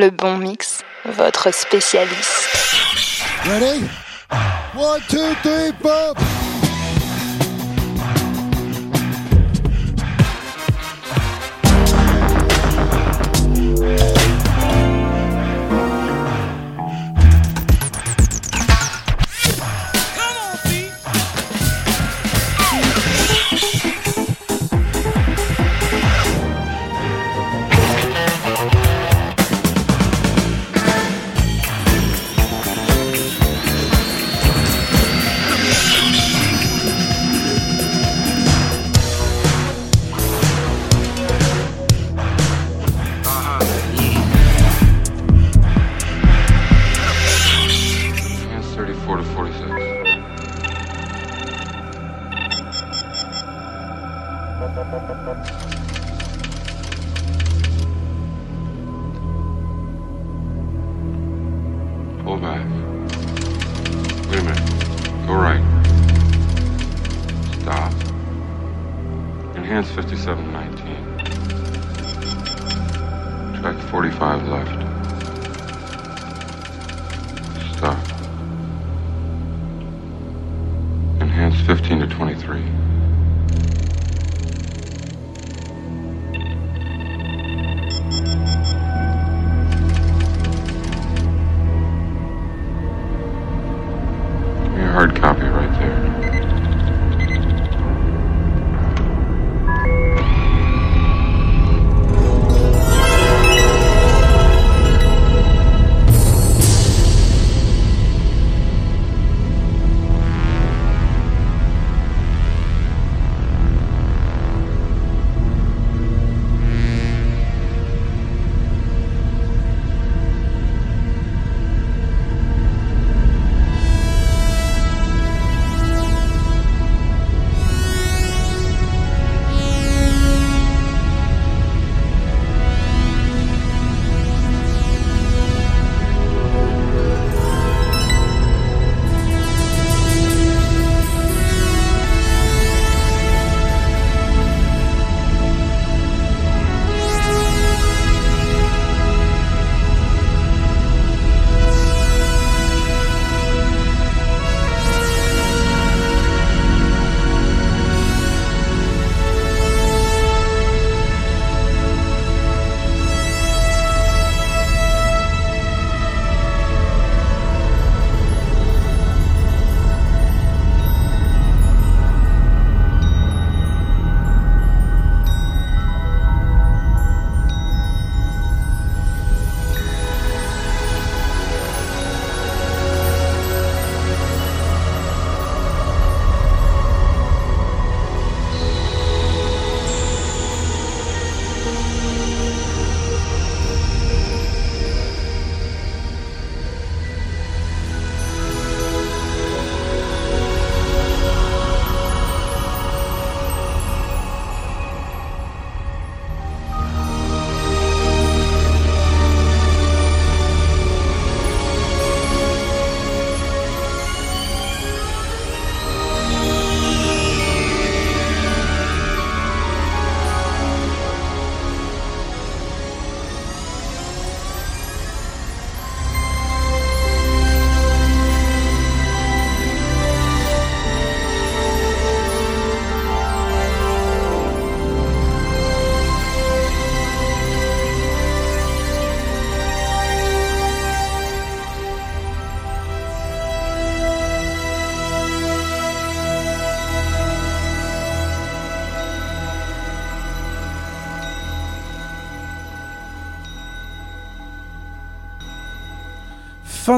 Le bon mix, votre spécialiste. Ready? One, two, three, four.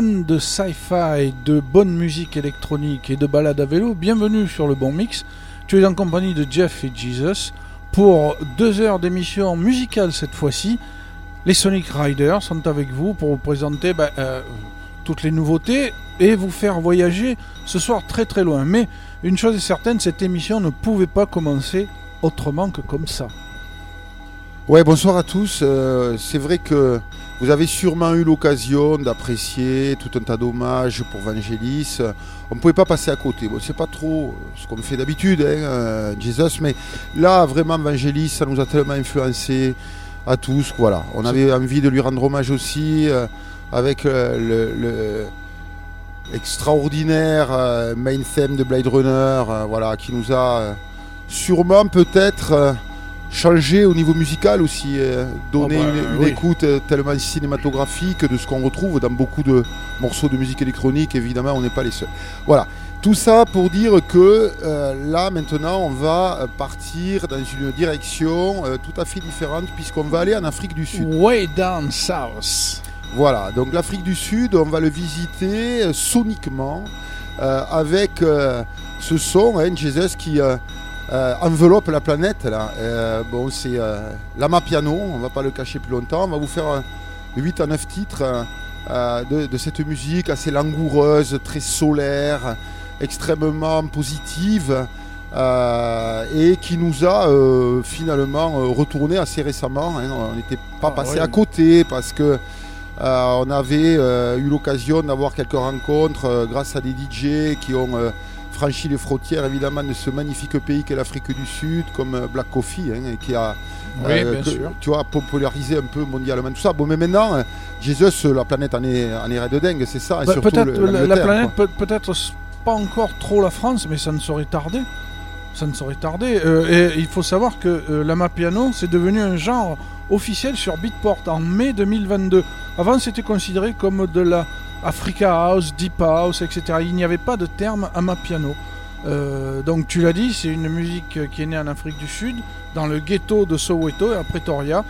De sci-fi, de bonne musique électronique et de balades à vélo, bienvenue sur le Bon Mix. Tu es en compagnie de Jeff et Jesus pour deux heures d'émission musicale cette fois-ci. Les Sonic Riders sont avec vous pour vous présenter ben, euh, toutes les nouveautés et vous faire voyager ce soir très très loin. Mais une chose est certaine, cette émission ne pouvait pas commencer autrement que comme ça. Ouais, bonsoir à tous. Euh, c'est vrai que vous avez sûrement eu l'occasion d'apprécier tout un tas d'hommages pour Vangelis. On ne pouvait pas passer à côté. Bon, c'est pas trop ce qu'on fait d'habitude, hein, euh, Jesus, mais là, vraiment, Vangelis, ça nous a tellement influencé. à tous. Voilà, on avait envie de lui rendre hommage aussi euh, avec euh, le, le extraordinaire euh, main theme de Blade Runner, euh, voilà, qui nous a euh, sûrement peut-être changé au niveau musical aussi, euh, donné Oh bah, une, une oui. écoute euh, tellement cinématographique de ce qu'on retrouve dans beaucoup de morceaux de musique électronique. Évidemment, on n'est pas les seuls. Voilà. Tout ça pour dire que euh, là maintenant on va partir dans une direction euh, tout à fait différente puisqu'on va aller en Afrique du Sud. Way Down South. Voilà, donc l'Afrique du Sud, on va le visiter soniquement euh, avec ce son, hein, Jesus, qui euh, enveloppe la planète. Là. Euh, bon, c'est euh, Lama Piano, on va pas le cacher plus longtemps. On va vous faire euh, 8 à 9 titres de, de cette musique assez langoureuse, très solaire, extrêmement positive. et qui nous a finalement retourné assez récemment. hein. On n'était pas Ah, passé à côté parce que on avait eu l'occasion d'avoir quelques rencontres grâce à des DJ qui ont franchi les frontières évidemment de ce magnifique pays qu'est l'Afrique du Sud, comme euh, Black Coffee, hein, qui a Oui, euh, bien que- sûr. tu vois, popularisé un peu mondialement tout ça. Bon, mais maintenant, euh, Jesus, la planète en est, en est raide dingue, c'est ça. et Bah, surtout peut-être la- la, planète, peut- peut-être pas encore trop la France, mais ça ne saurait tarder. Ça ne saurait tarder. Euh, et il faut savoir que euh, l'ama piano, c'est devenu un genre officiel sur Beatport en mai 2022. Avant, c'était considéré comme de la Africa House, Deep House, etc. Il n'y avait pas de terme ama piano. Euh, donc tu l'as dit, c'est une musique qui est née en Afrique du Sud, dans le ghetto de Soweto, à Pretoria.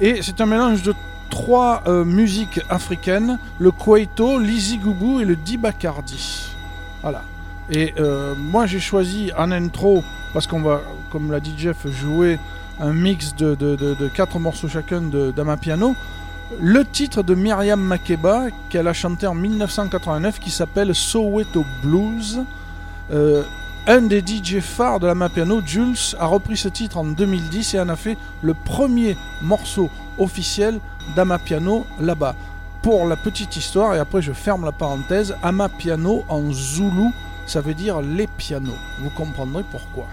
Et c'est un mélange de trois euh, musiques africaines, le Kwaito, l'Izigoubou et le Dibakardi. Voilà. Et euh, moi j'ai choisi en intro, parce qu'on va, comme l'a dit Jeff, jouer un mix de, quatre morceaux chacun d'Amapiano, le titre de Myriam Makeba qu'elle a chanté en 1989 qui s'appelle Soweto Blues. Euh, un des DJ phares de la Jules, a repris ce titre en 2010 et en a fait le premier morceau officiel d'Amapiano là-bas. Pour la petite histoire, et après je ferme la parenthèse, Amapiano en zoulou, ça veut dire les pianos. Vous comprendrez pourquoi.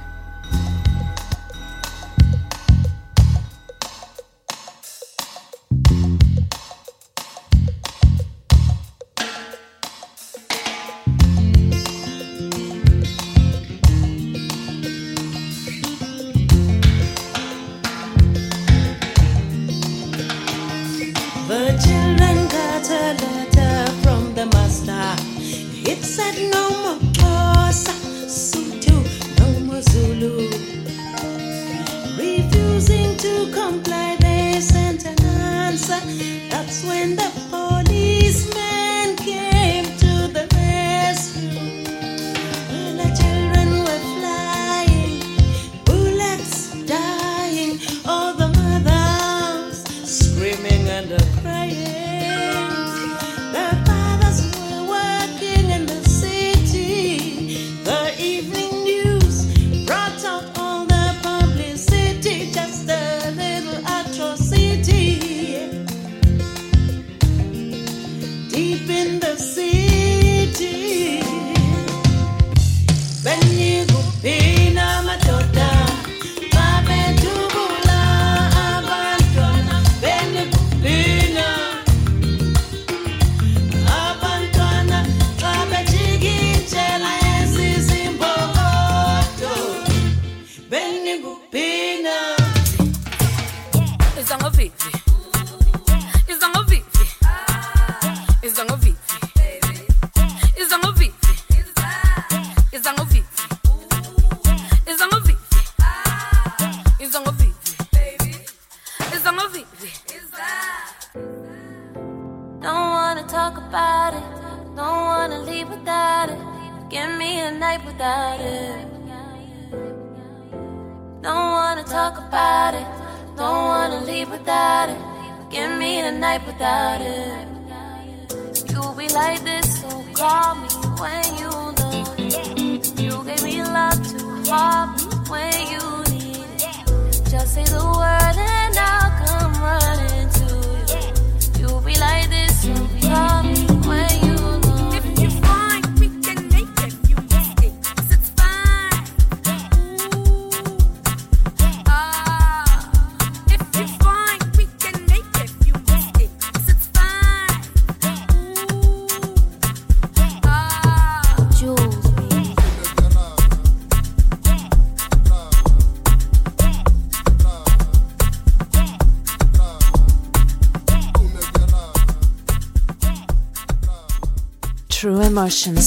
Emotions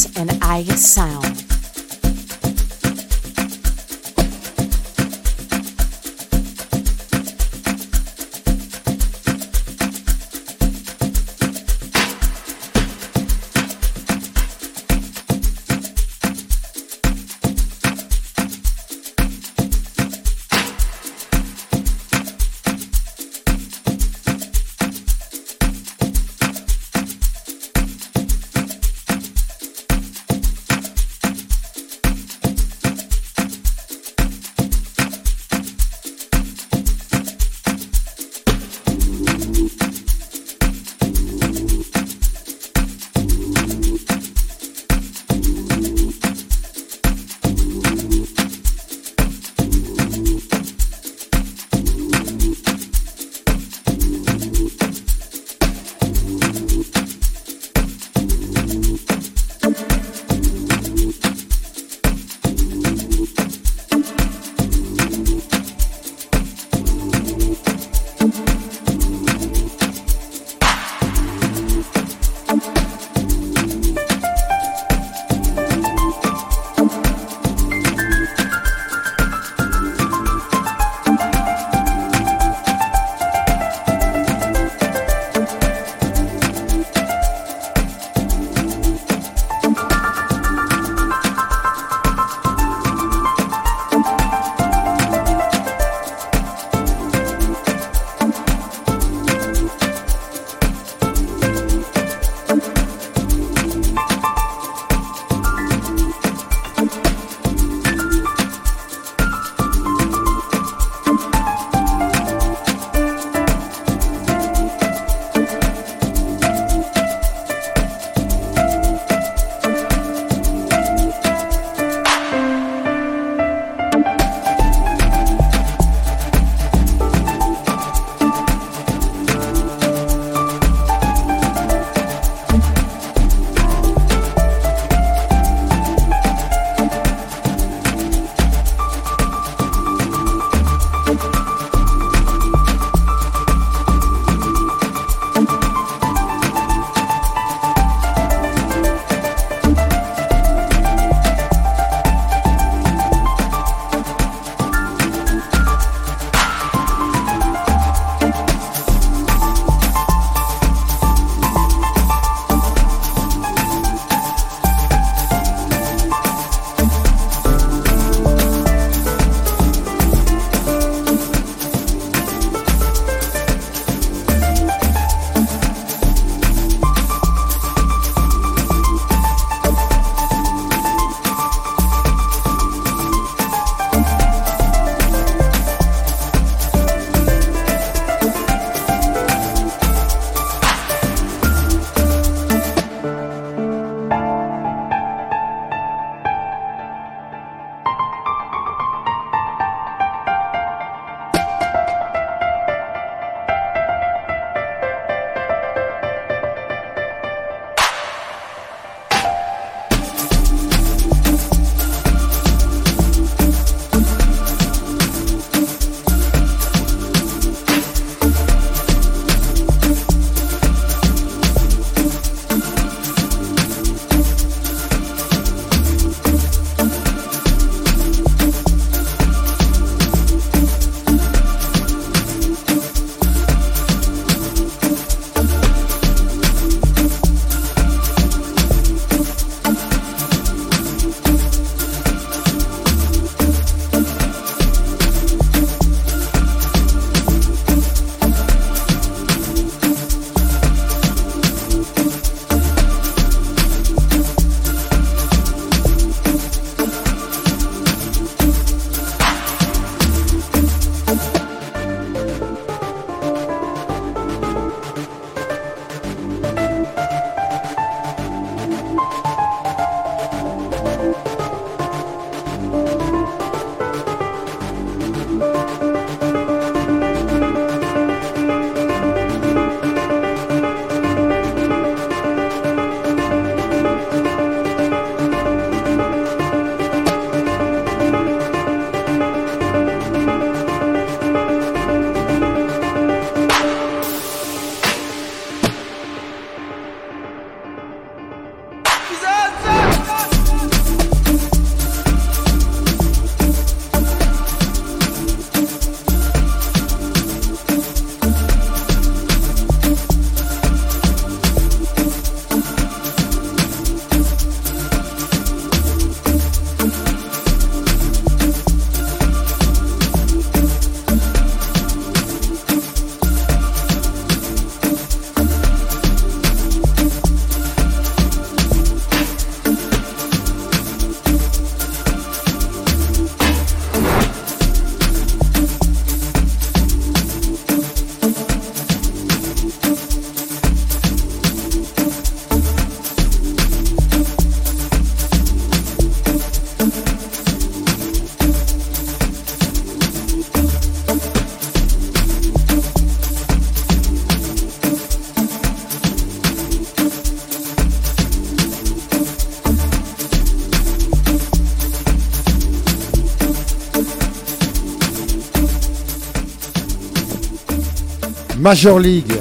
Major League.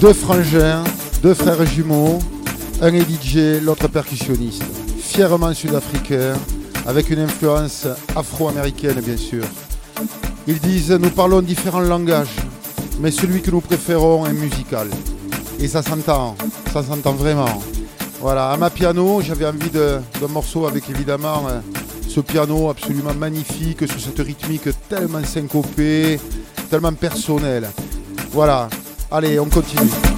Deux frangins, deux frères jumeaux, un est DJ, l'autre percussionniste. Fièrement sud-africain, avec une influence afro-américaine bien sûr. Ils disent nous parlons différents langages, mais celui que nous préférons est musical. Et ça s'entend, ça s'entend vraiment. Voilà, à ma piano, j'avais envie d'un morceau avec évidemment euh, ce piano absolument magnifique, sur cette rythmique tellement syncopée, personnelle. Voilà, allez, on continue.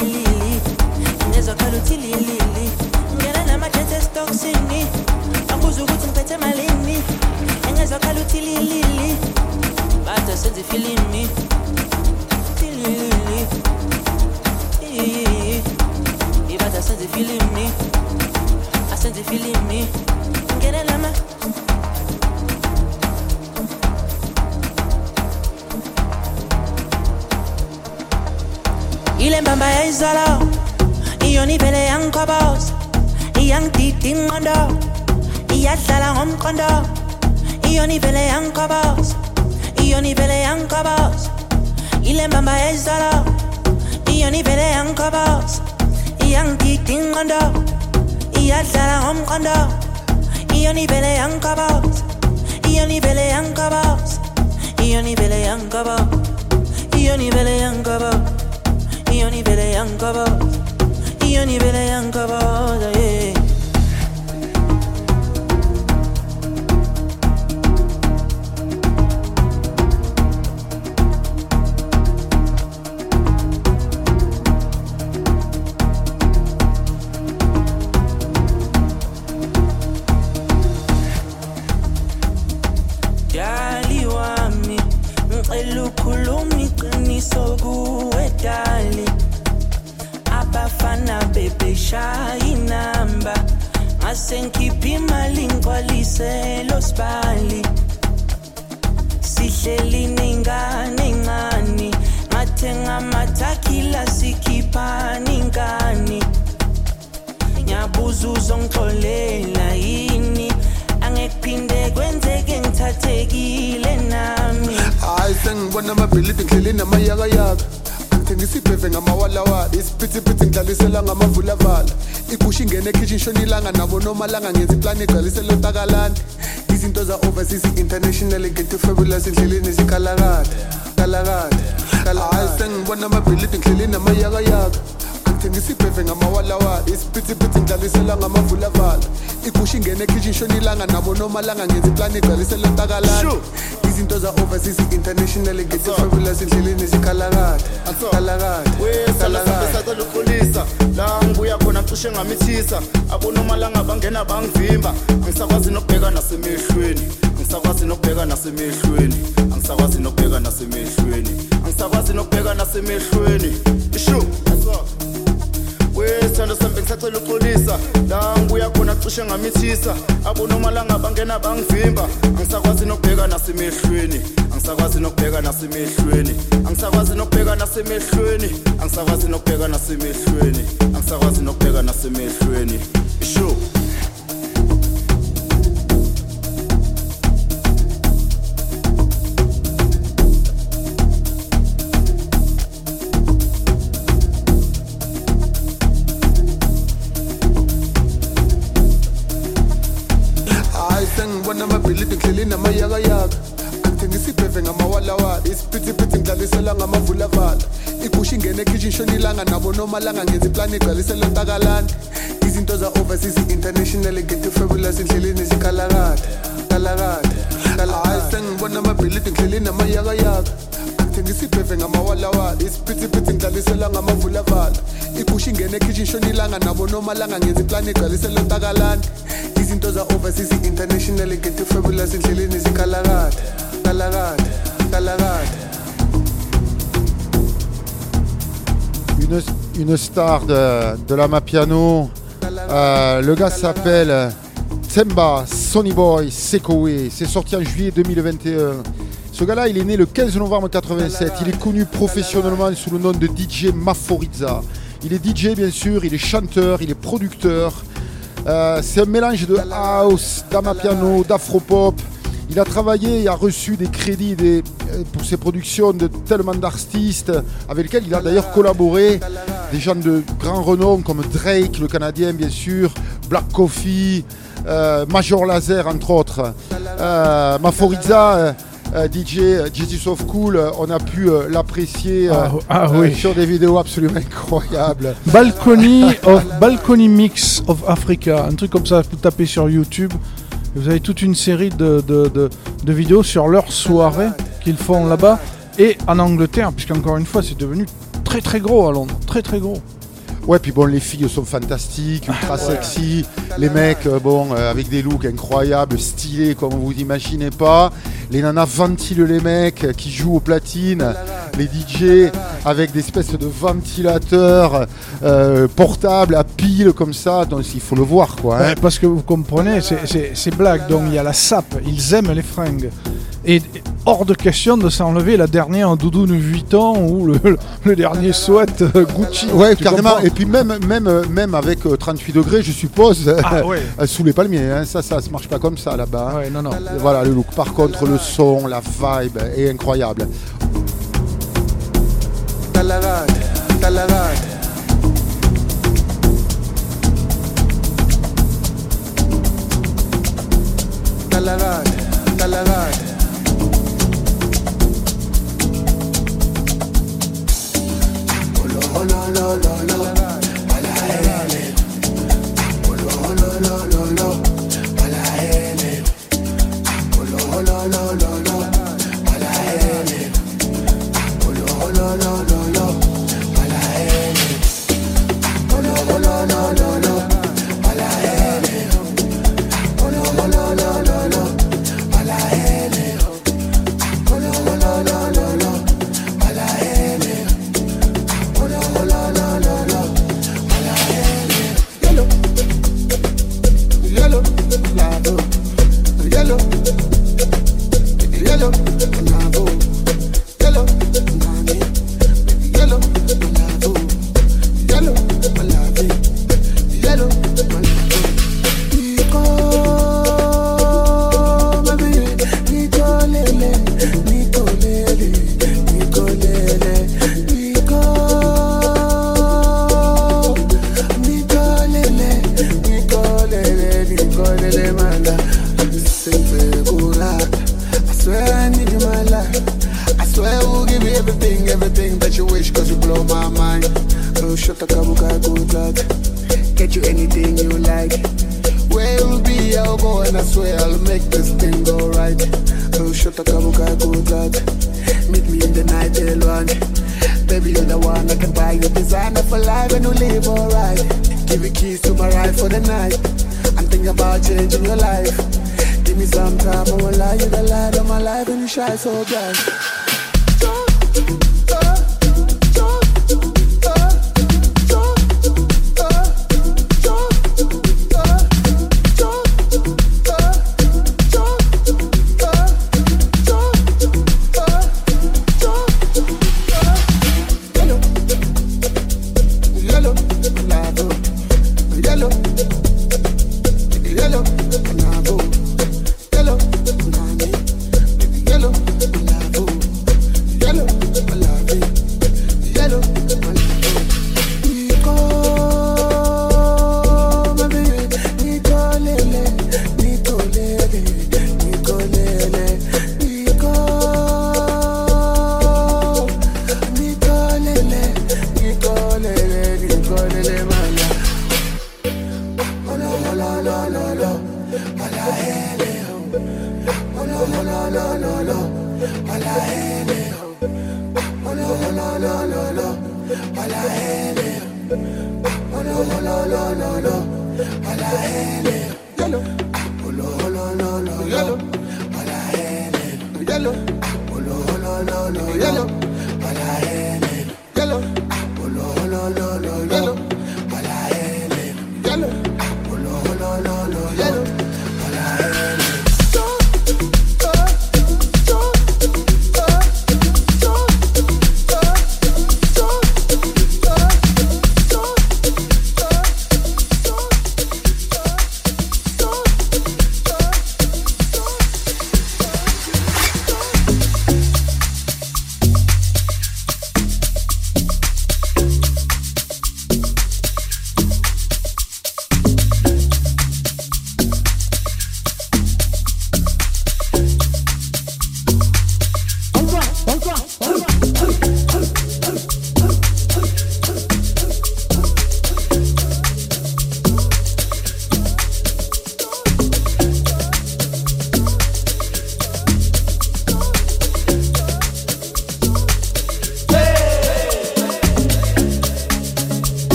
lili nezwakhal'uthi lili ngena namakhethe mkondo only ngomqondo in ivele yangigoboza iyona ivele yangigoboza iyona ivele yangigoboza iyona ivele yangigoboza iyona ivele yangigoboza iyona ivele yangigoboza yeah. ashona ilanga nabo nomalanga ngenza iplani igcwalise lontakalane izinto za-overseas i-international ngentifabulous endleleni zikalalade kalakade hayi sengibona amabhilidi ngihleleni amayakayaka. Ngithengisa ibheve ngamawalawa isiphithiphithi ngidlalisela ngamavulavala igusha ingene ekhishi ishona ilanga nabo nomalanga ngenza iplani igcwalise lontakalane izinto za-overseas international ngento fabulous endleleni zikhalakade kalakade kalakade sacela uxolisa la ngibuya khona cishe ngamithisa. Abonomalanga bangena bangivimba angisakwazi nokubheka nasemehlweni angisakwazi nokubheka nasemehlweni angisakwazi nokubheka nasemehlweni angisakwazi nokubheka nasemehlweni. Ishu wesithando sambe ngisacela uxolisa la ngibuya khona cishe ngamithisa. Abonomalanga bangena bangivimba angisakwazi nokubheka nasemehlweni angisakwazi nokubheka nasemehlweni angisakwazi nokubheka nasemehlweni angisakwazi nokubheka nasemehlweni angisakwazi nokubheka nasemehlweni isho ngidleleni namayakayaka angithengisa ibheve ngamawalawala isiphithiphithi ngidlalisela ngamavulavala igusha ingene ekhishini shona ilanga nabo nomalanga ngenza iplani igcwalisela entakalani izinto za-overseas international ngento fabulous endleleni zikhalakade kalakade hayi sengibona amabhilidi ngidleleni namayakayaka angithengisa ibheve ngamawalawala isiphithiphithi ngidlalisela ngamavulavala igusha ingene ekhishi ishonilanga nabo nomalanga ngenza iplani igcwalisele utakalani izinto za-overseas fabulous endleleni Une, une star de, de la Mapiano. Euh, le gars s'appelle Tsemba Sonny Boy Sekowe. C'est sorti en juillet 2021. Ce gars-là, il est né le 15 novembre 87. Il est connu professionnellement sous le nom de DJ Maforiza. Il est DJ, bien sûr, il est chanteur, il est producteur. Euh, c'est un mélange de house, d'amapiano, d'afropop. Il a travaillé et a reçu des crédits euh, pour ses productions de tellement d'artistes avec lesquels il a d'ailleurs collaboré. Des gens de grand renom comme Drake, le Canadien bien sûr, Black Coffee, euh, Major Laser entre autres. Maforiza, DJ euh, Jesus of Cool, euh, on a pu euh, l'apprécier euh, Ah, ah euh, oui. sur des vidéos absolument incroyables. Balcony, of, Balcony Mix of Africa, un truc comme ça, vous tapez sur YouTube. Vous avez toute une série de, de- de- de vidéos sur leurs soirées qu'ils font là-bas et en Angleterre, puisqu'encore une fois, c'est devenu très très gros à Londres, très très gros. Ouais, puis bon, les filles sont fantastiques, ultra sexy. Les mecs, euh, bon, euh, avec des looks incroyables, stylés comme vous imaginez pas. Les nanas ventilent les mecs euh, qui jouent aux platines. Les DJ avec des espèces de ventilateurs euh, portables à pile comme ça. Donc il faut le voir, quoi. hein. Ouais, parce que vous comprenez, c'est blague, donc il y a la sape, ils aiment les fringues. Et hors de question de s'enlever la dernière doudoune Vuitton ou le, le dernier sweat euh, Gucci. Ouais, carrément. Et puis même, même, euh, même avec euh, 38 degrés, je suppose, Ah ouais. euh, sous les palmiers. hein. Ça, ça se marche pas comme ça là-bas. hein. Ouais, non, non. Voilà le look. Par contre, le son, la vibe est incroyable. no, no.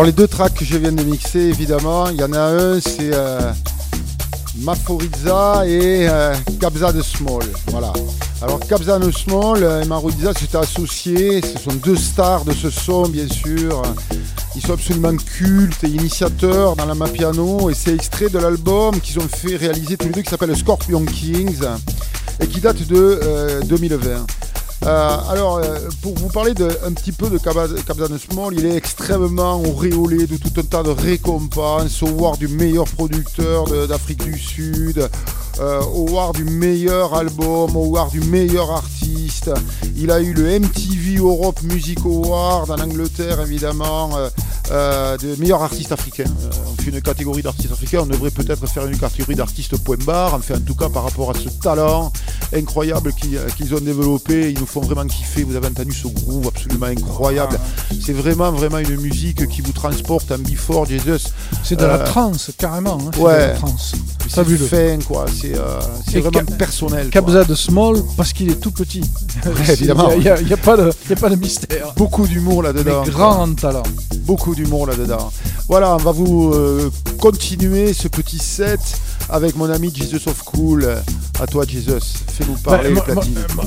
Alors les deux tracks que je viens de mixer, évidemment, il y en a un, c'est euh, Maforiza et euh, Kabza de Small. Voilà. Alors Kabza de Small et Maforiza s'étaient associés, ce sont deux stars de ce son bien sûr. Ils sont absolument cultes et initiateurs dans la Mapiano et c'est extrait de l'album qu'ils ont fait réaliser tous les deux qui s'appelle Scorpion Kings et qui date de 2020. Euh, alors, euh, pour vous parler de, un petit peu de Kabzan Small, il est extrêmement auréolé de tout un tas de récompenses, award du meilleur producteur d'Afrique du Sud, euh, award du meilleur album, award du meilleur artiste. Il a eu le MTV Europe Music Award en Angleterre, évidemment, euh, de meilleur artiste africain. on fait une catégorie d'artistes africains, on devrait peut-être faire une catégorie d'artistes point barre, enfin en tout cas par rapport à ce talent incroyable qu'ils ont développé. Ils nous font vraiment kiffer. Vous avez entendu ce groove absolument incroyable. C'est vraiment, vraiment une musique qui vous transporte en Before Jesus. C'est de la euh, trance, carrément. Hein, ouais. C'est fin, quoi. C'est euh, vraiment personnel. Kabza de Small, parce qu'il est tout petit. évidemment. Il n'y a, a, pas de, a pas de mystère. Beaucoup d'humour là-dedans. Grand talent. Beaucoup d'humour là-dedans. Voilà, on va vous euh, continuer ce petit set avec mon ami Jesus of Cool. À toi, Jesus. Fais-nous parler, bah,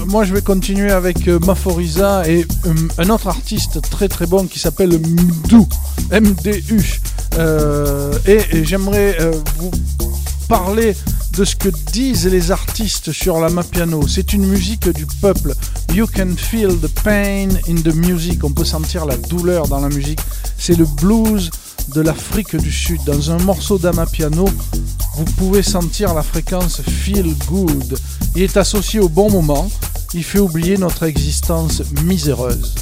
moi, je vais continuer avec euh, Maforiza et euh, un autre artiste très très bon qui s'appelle Mdu. MDU. Euh, et, j'aimerais vous parler de ce que disent les artistes sur la Mapiano. C'est une musique du peuple. You can feel the pain in the music. On peut sentir la douleur dans la musique. C'est le blues de l'Afrique du Sud. Dans un morceau d'Amapiano, vous pouvez sentir la fréquence Feel Good. Il est associé au bon moment. Il fait oublier notre existence miséreuse.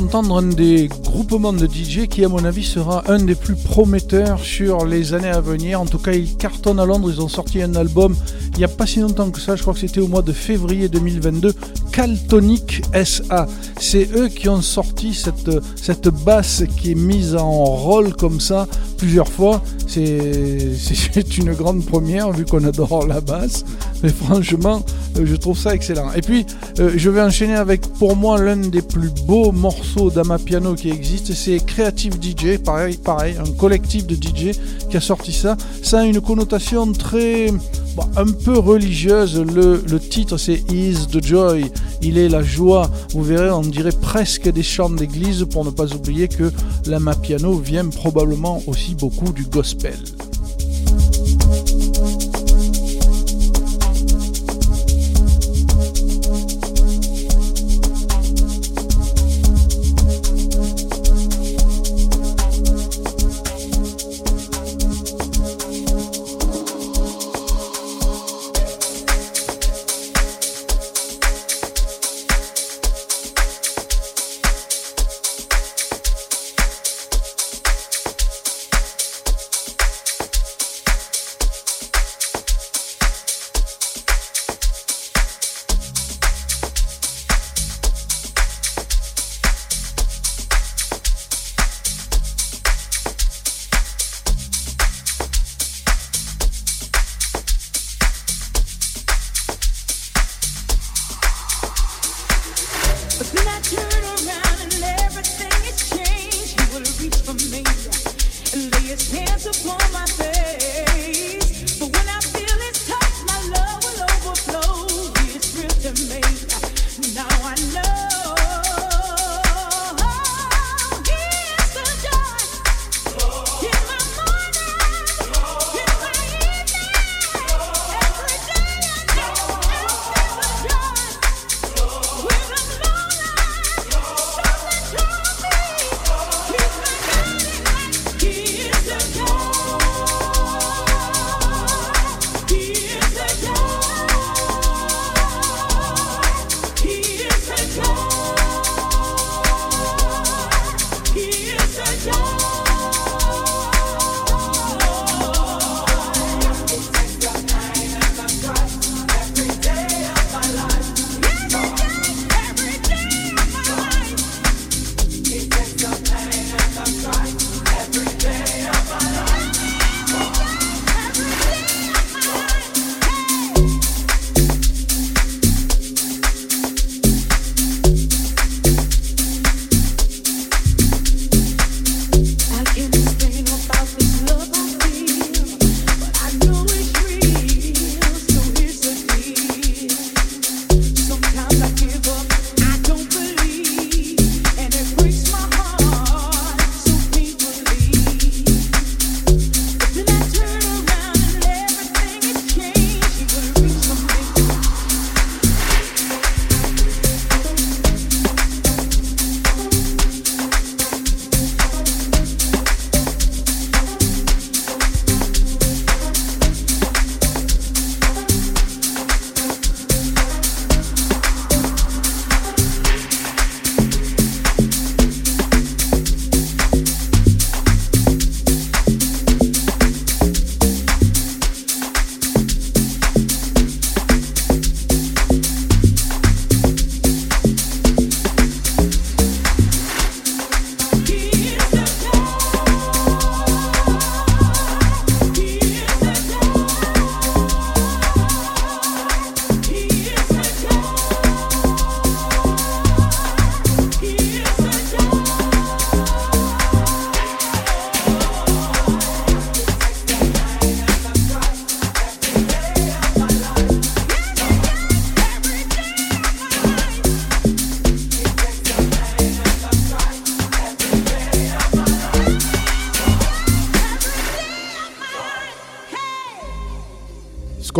D'entendre un des groupements de DJ qui, à mon avis, sera un des plus prometteurs sur les années à venir. En tout cas, ils cartonnent à Londres. Ils ont sorti un album il n'y a pas si longtemps que ça. Je crois que c'était au mois de février 2022. Caltonic SA. C'est eux qui ont sorti cette, cette basse qui est mise en rôle comme ça plusieurs fois. C'est une grande première vu qu'on adore la basse. Mais franchement, je trouve ça excellent. Et puis, euh, je vais enchaîner avec pour moi l'un des plus beaux morceaux d'Amapiano qui existe. C'est Creative DJ, pareil, pareil, un collectif de DJ qui a sorti ça. Ça a une connotation très un peu religieuse. Le, le titre c'est Is the Joy, il est la joie. Vous verrez, on dirait presque des chants d'église pour ne pas oublier que l'Amapiano vient probablement aussi beaucoup du gospel.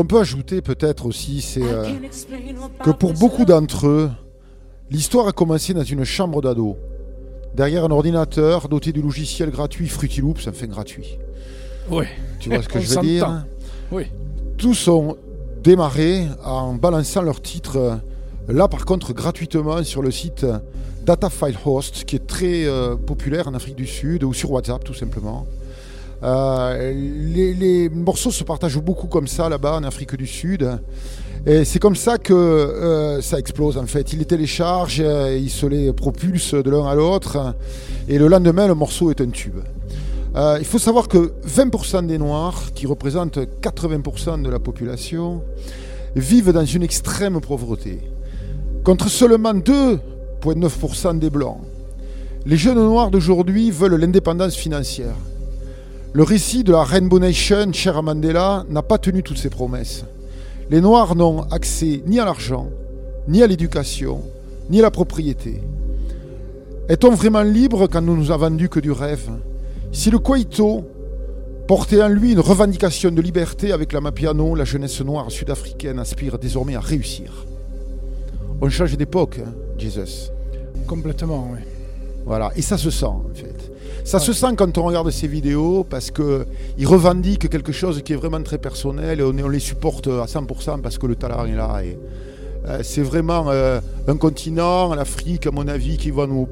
Peut ajouter peut-être aussi, c'est euh, que pour beaucoup d'entre eux, l'histoire a commencé dans une chambre d'ado, derrière un ordinateur doté du logiciel gratuit Fruity Loops, enfin gratuit. Ouais. Tu vois ce que On je veux dire? Oui. Tous ont démarré en balançant leur titre, euh, là par contre gratuitement sur le site euh, Data File Host, qui est très euh, populaire en Afrique du Sud, ou sur WhatsApp tout simplement. Euh, les, morceaux se partagent beaucoup comme ça là-bas en Afrique du Sud. Et c'est comme ça que euh, ça explose en fait. Ils les téléchargent, euh, ils se les propulsent de l'un à l'autre. Et le lendemain, le morceau est un tube. Il faut savoir que 20% des Noirs, qui représentent 80% de la population, vivent dans une extrême pauvreté. Contre seulement 2,9% des Blancs. Les jeunes Noirs d'aujourd'hui veulent l'indépendance financière. Le récit de la Rainbow Nation, cher à Mandela, n'a pas tenu toutes ses promesses. Les Noirs n'ont accès ni à l'argent, ni à l'éducation, ni à la propriété. Est-on vraiment libre quand on nous a vendu que du rêve? Si le Kwaito portait en lui une revendication de liberté avec la Mapiano, la jeunesse noire sud-africaine aspire désormais à réussir. On change d'époque, hein, Jesus. Complètement, oui. Voilà, et ça se sent en fait. Ça se sent quand on regarde ces vidéos parce que ils revendiquent quelque chose qui est vraiment très personnel et on, on les supporte à 100% parce que le talent est là. Et, euh, c'est vraiment euh, un continent, l'Afrique à mon avis, qui va nous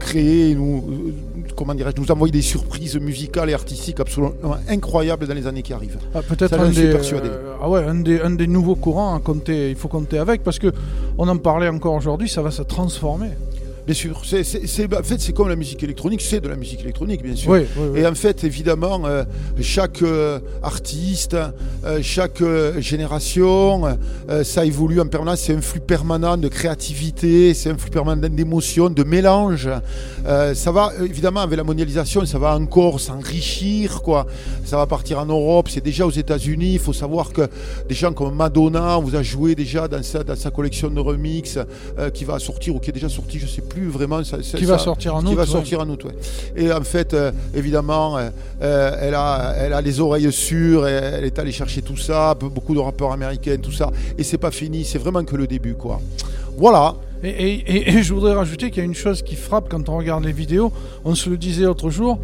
créer, nous, euh, comment dirais-je, nous envoyer des surprises musicales et artistiques absolument incroyables dans les années qui arrivent. Ah, Peut-être Ça, un, des, persuadé. euh, ah ouais, un, des, un des nouveaux courants à compter, il faut compter avec parce que on en parlait encore aujourd'hui, ça va se transformer. Bien sûr, c'est, en fait, c'est comme la musique électronique, c'est de la musique électronique, bien sûr. Oui, oui, oui. Et en fait, évidemment, euh, chaque euh, artiste, euh, chaque génération, ça évolue en permanence. C'est un flux permanent de créativité, c'est un flux permanent d'émotions, de mélange. Ça va, évidemment, avec la mondialisation, ça va encore s'enrichir, quoi. Ça va partir en Europe, c'est déjà aux États-Unis. Il faut savoir que des gens comme Madonna, on vous a joué déjà dans sa, dans sa collection de remix qui va sortir ou qui est déjà sorti, je sais plus vraiment. Ça, ça- Qui va sortir en qui août, va ouais. sortir en août, ouais. Et en fait, euh, évidemment, euh, euh, elle, a, elle a les oreilles sûres, et elle est allée chercher tout ça, be- beaucoup de rappeurs américains, tout ça. Et c'est pas fini, c'est vraiment que le début, quoi. Voilà. Et, et- et- et je voudrais rajouter qu'il y a une chose qui frappe quand on regarde les vidéos, on se le disait l'autre jour,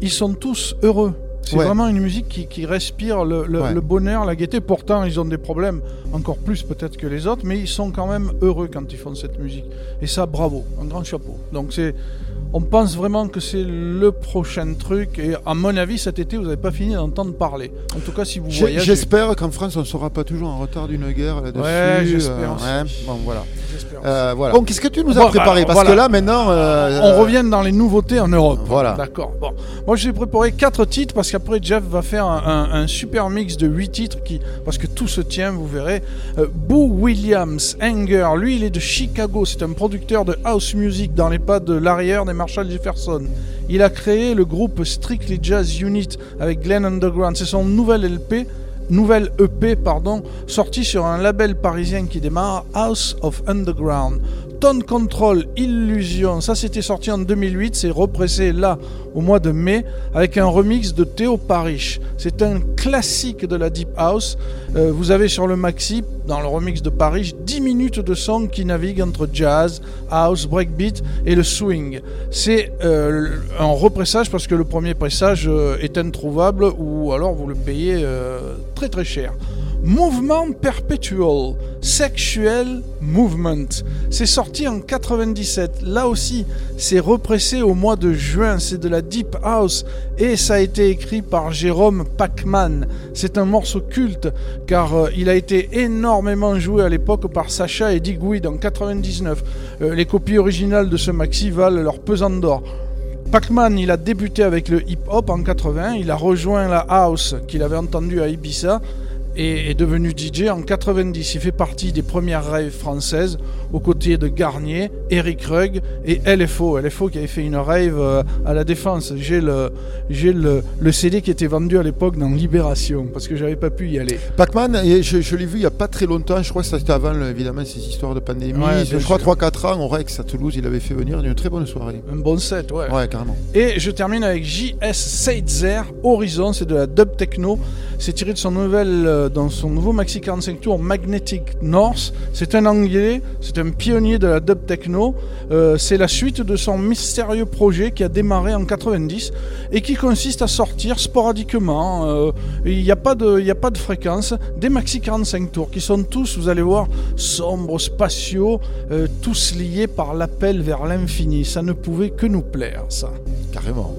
ils sont tous heureux. C'est Ouais. vraiment une musique qui, qui respire le, le- Ouais. le bonheur, la gaieté. Pourtant, ils ont des problèmes encore plus peut-être que les autres, mais ils sont quand même heureux quand ils font cette musique. Et ça, bravo, un grand chapeau. Donc c'est, on pense vraiment que c'est le prochain truc. Et à mon avis, cet été, vous n'avez pas fini d'entendre parler. En tout cas, si vous voyagez. J'espère qu'en France, on ne sera pas toujours en retard d'une guerre là-dessus. Ouais, j'espère Euh, aussi. ouais, bon, voilà. J'espère Euh, voilà. Bon, qu'est-ce que tu nous as Bon, préparé alors, Parce voilà. que là, maintenant. euh, On revient dans les nouveautés en Europe. Voilà. D'accord. Bon. Moi, j'ai préparé quatre titres parce qu'après, Jeff va faire un, un- un super mix de huit titres qui, parce que tout se tient, vous verrez. Euh, Boo Williams, Anger, lui, il est de Chicago. C'est un producteur de house music dans les pas de l'arrière des Marshall Jefferson. Il a créé le groupe Strictly Jazz Unit avec Glenn Underground. C'est son nouvel LP. Nouvelle EP, pardon, sortie sur un label parisien qui démarre, House of Underground. Tone Control, Illusion, ça c'était sorti en 2008, c'est repressé là au mois de mai avec un remix de Théo Parish. C'est un classique de la Deep House. Euh, vous avez sur le maxi, dans le remix de Parish, 10 minutes de son qui navigue entre jazz, house, breakbeat et le swing. C'est euh, un repressage parce que le premier pressage euh, est introuvable ou alors vous le payez très très cher. Mouvement Perpetual, Sexual Movement. C'est sorti en 97. Là aussi, c'est repressé au mois de juin. C'est de la Deep House et ça a été écrit par Jérôme Pacman. C'est un morceau culte car euh, il a été énormément joué à l'époque par Sacha et Digweed en 99. Euh, les copies originales de ce maxi valent leur pesant d'or. Pac-Man, il a débuté avec le hip-hop en 80, il a rejoint la house qu'il avait entendue à Ibiza et est devenu DJ en 90. Il fait partie des premières raves françaises aux côtés de Garnier, Eric Rugg et LFO. LFO qui avait fait une rave euh, à la Défense. J'ai le, j'ai le, le CD qui était vendu à l'époque dans Libération parce que j'avais pas pu y aller. Pac-Man, je, je l'ai vu il n'y a pas très longtemps, je crois que c'était avant évidemment ces histoires de pandémie. Ouais, je crois sûr. 3-4 ans au Rex à Toulouse, il avait fait venir une très bonne soirée. Un bon set, ouais. Ouais, carrément. Et je termine avec J.S. Seitzer, Horizon, c'est de la dub techno. C'est tiré de son nouvel euh, dans son nouveau maxi 45 tours Magnetic North. C'est un anglais, c'est un pionnier de la dub techno. Euh, c'est la suite de son mystérieux projet qui a démarré en 90 et qui consiste à sortir sporadiquement. euh, Il n'y a, pas de- a pas de fréquence. Des maxi 45 tours qui sont tous, vous allez voir, sombres, spatiaux, tous liés par l'appel vers l'infini. Ça ne pouvait que nous plaire, ça. Carrément.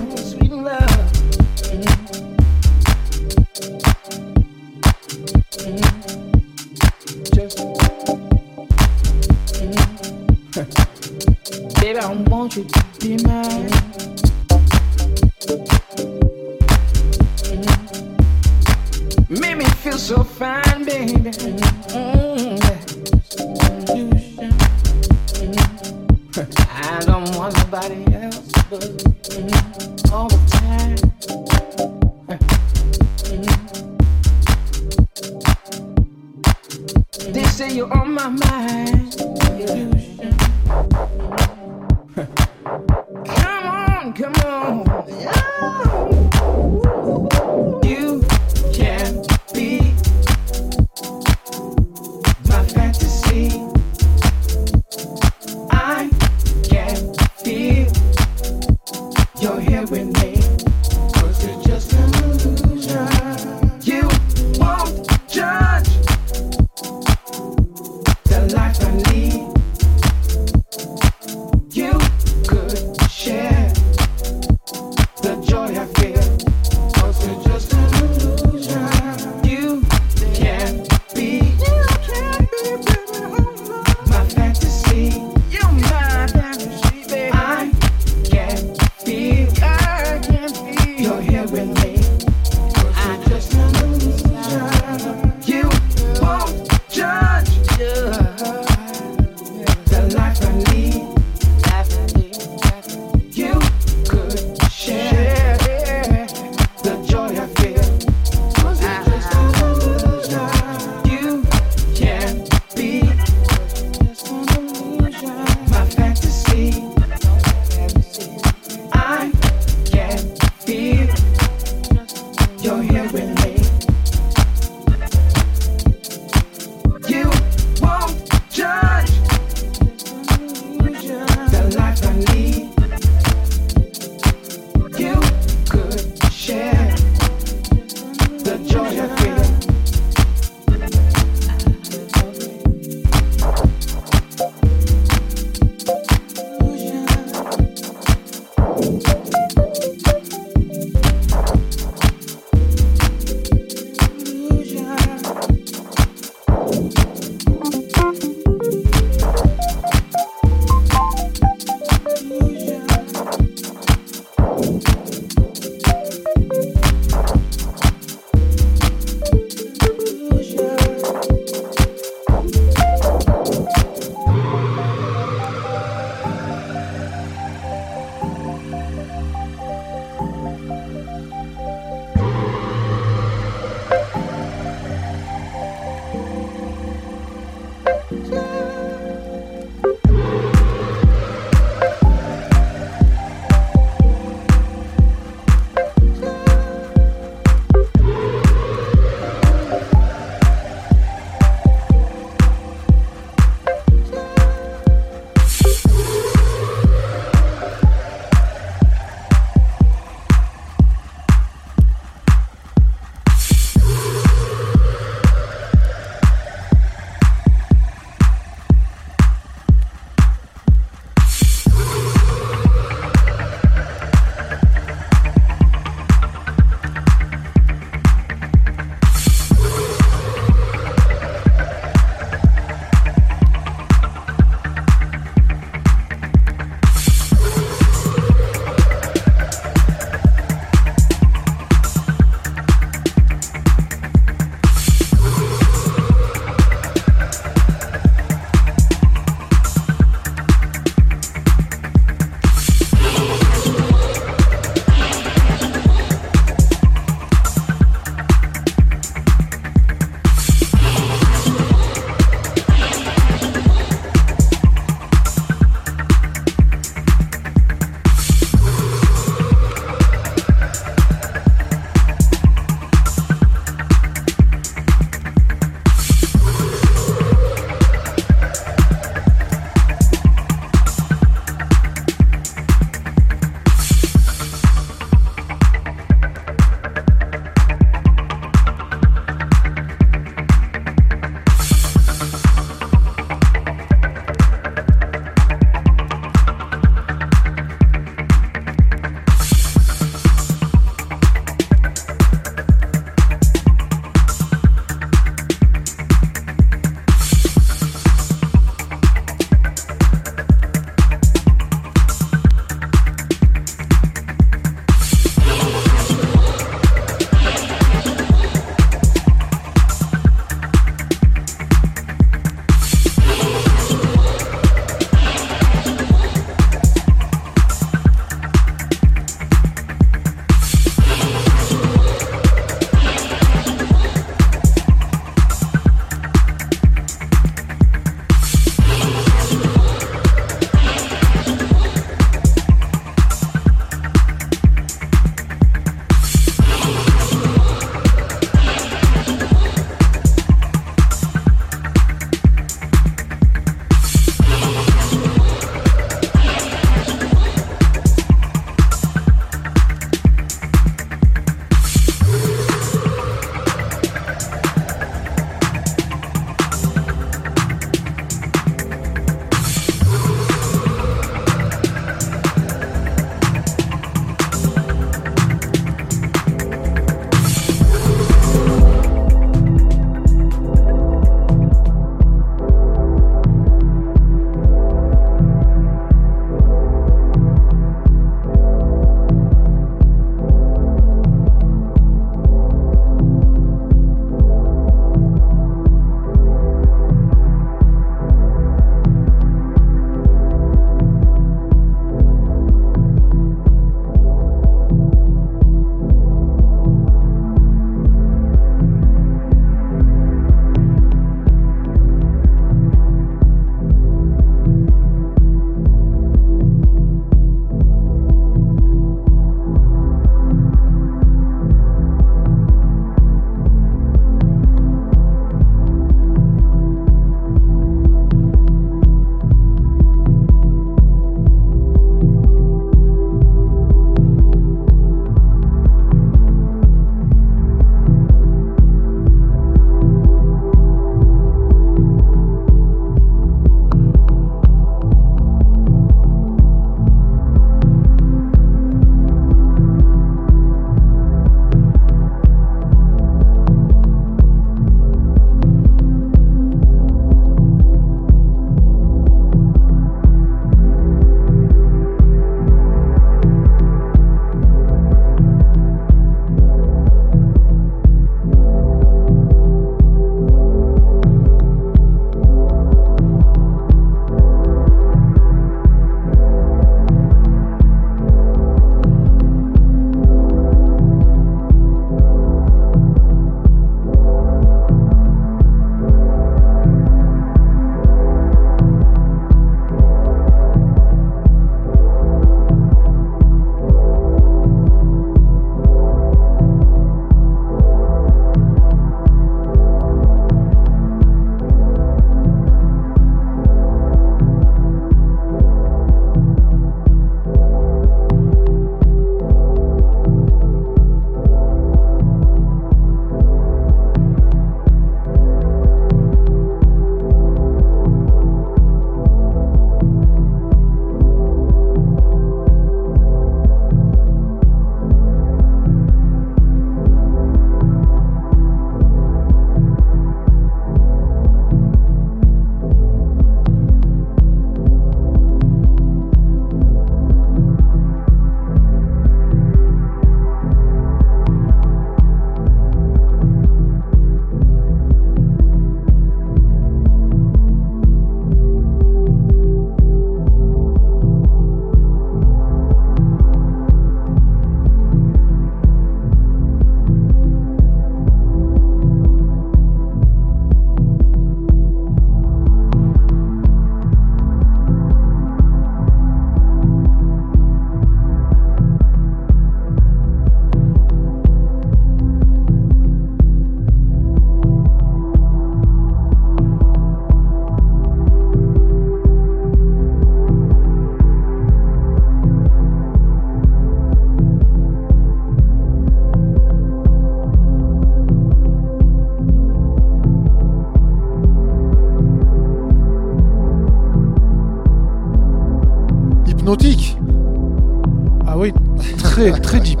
Très très deep.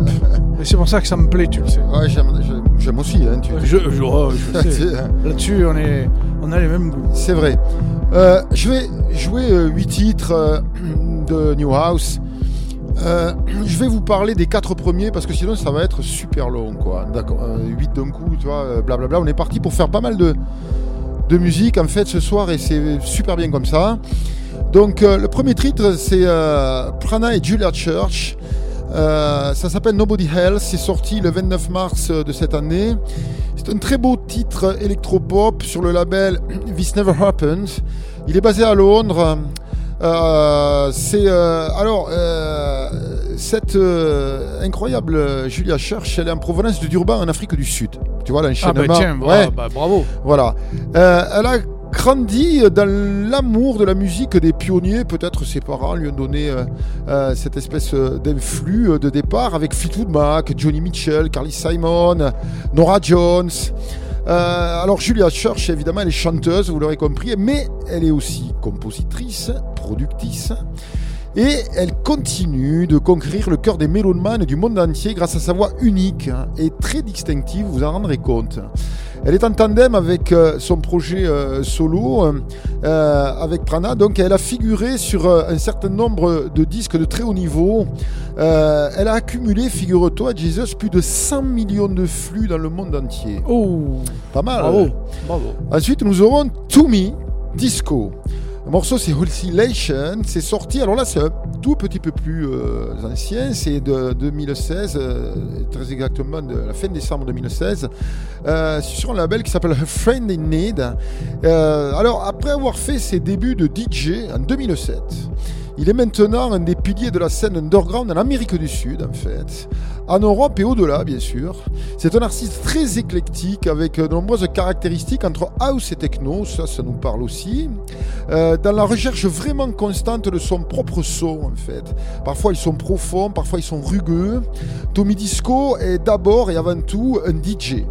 Et c'est pour ça que ça me plaît, tu le sais. Ouais, j'aime, aussi. Hein, tu- Je, je, oh, je sais. C'est- Là-dessus, on, est, on a les mêmes goûts. C'est vrai. Euh, je vais jouer 8 titres euh, de New House. Euh, je vais vous parler des quatre premiers parce que sinon ça va être super long quoi. D'accord, 8 d'un coup, tu vois, euh, blablabla. On est parti pour faire pas mal de, de musique en fait ce soir et c'est super bien comme ça. Donc euh, le premier titre c'est euh, Prana et Julia Church. Euh, ça s'appelle Nobody Else, c'est sorti le 29 mars euh, de cette année. C'est un très beau titre électropop sur le label This Never Happened. Il est basé à Londres. Euh, c'est euh, alors euh, cette incroyable Julia Church, elle est en provenance de Durban en Afrique du Sud. Tu vois Ah l'enchaînement. bah tiens, Ouais. ah bah, bravo. Voilà. Elle a grandi dans l'amour de la musique des pionniers. Peut-être ses parents lui ont donné euh, euh, cette espèce euh, d'influx euh, de départ avec Fleetwood Mac, Johnny Mitchell, Carly Simon, Nora Jones. Euh, alors Julia Church, évidemment, elle est chanteuse, vous l'aurez compris, mais elle est aussi compositrice, productrice. Et elle continue de conquérir le cœur des mélomanes du monde entier grâce à sa voix unique hein, et très distinctive, vous en rendrez compte. Elle est en tandem avec euh, son projet euh, solo, euh, avec Prana, donc elle a figuré sur un certain nombre de disques de très haut niveau. Elle a accumulé, figure-toi, Jesus, plus de 100 millions de flux dans le monde entier. Oh, Pas mal. bravo, bravo. Ensuite, nous aurons To Me Disco. Morceau, c'est Oscillation. C'est sorti, alors là, c'est un tout petit peu plus euh, ancien. C'est de 2016, euh, très exactement de la fin décembre 2016. Euh, sur un label qui s'appelle A Friend in Need. Alors, après avoir fait ses débuts de DJ en 2007, il est maintenant un des piliers de la scène underground en Amérique du Sud, en fait. En Europe et au-delà, bien sûr. C'est un artiste très éclectique avec de nombreuses caractéristiques entre house et techno, ça, ça nous parle aussi. Euh, dans la recherche vraiment constante de son propre son, en fait. Parfois, ils sont profonds, parfois, ils sont rugueux. Tommy Disco est d'abord et avant tout un DJ.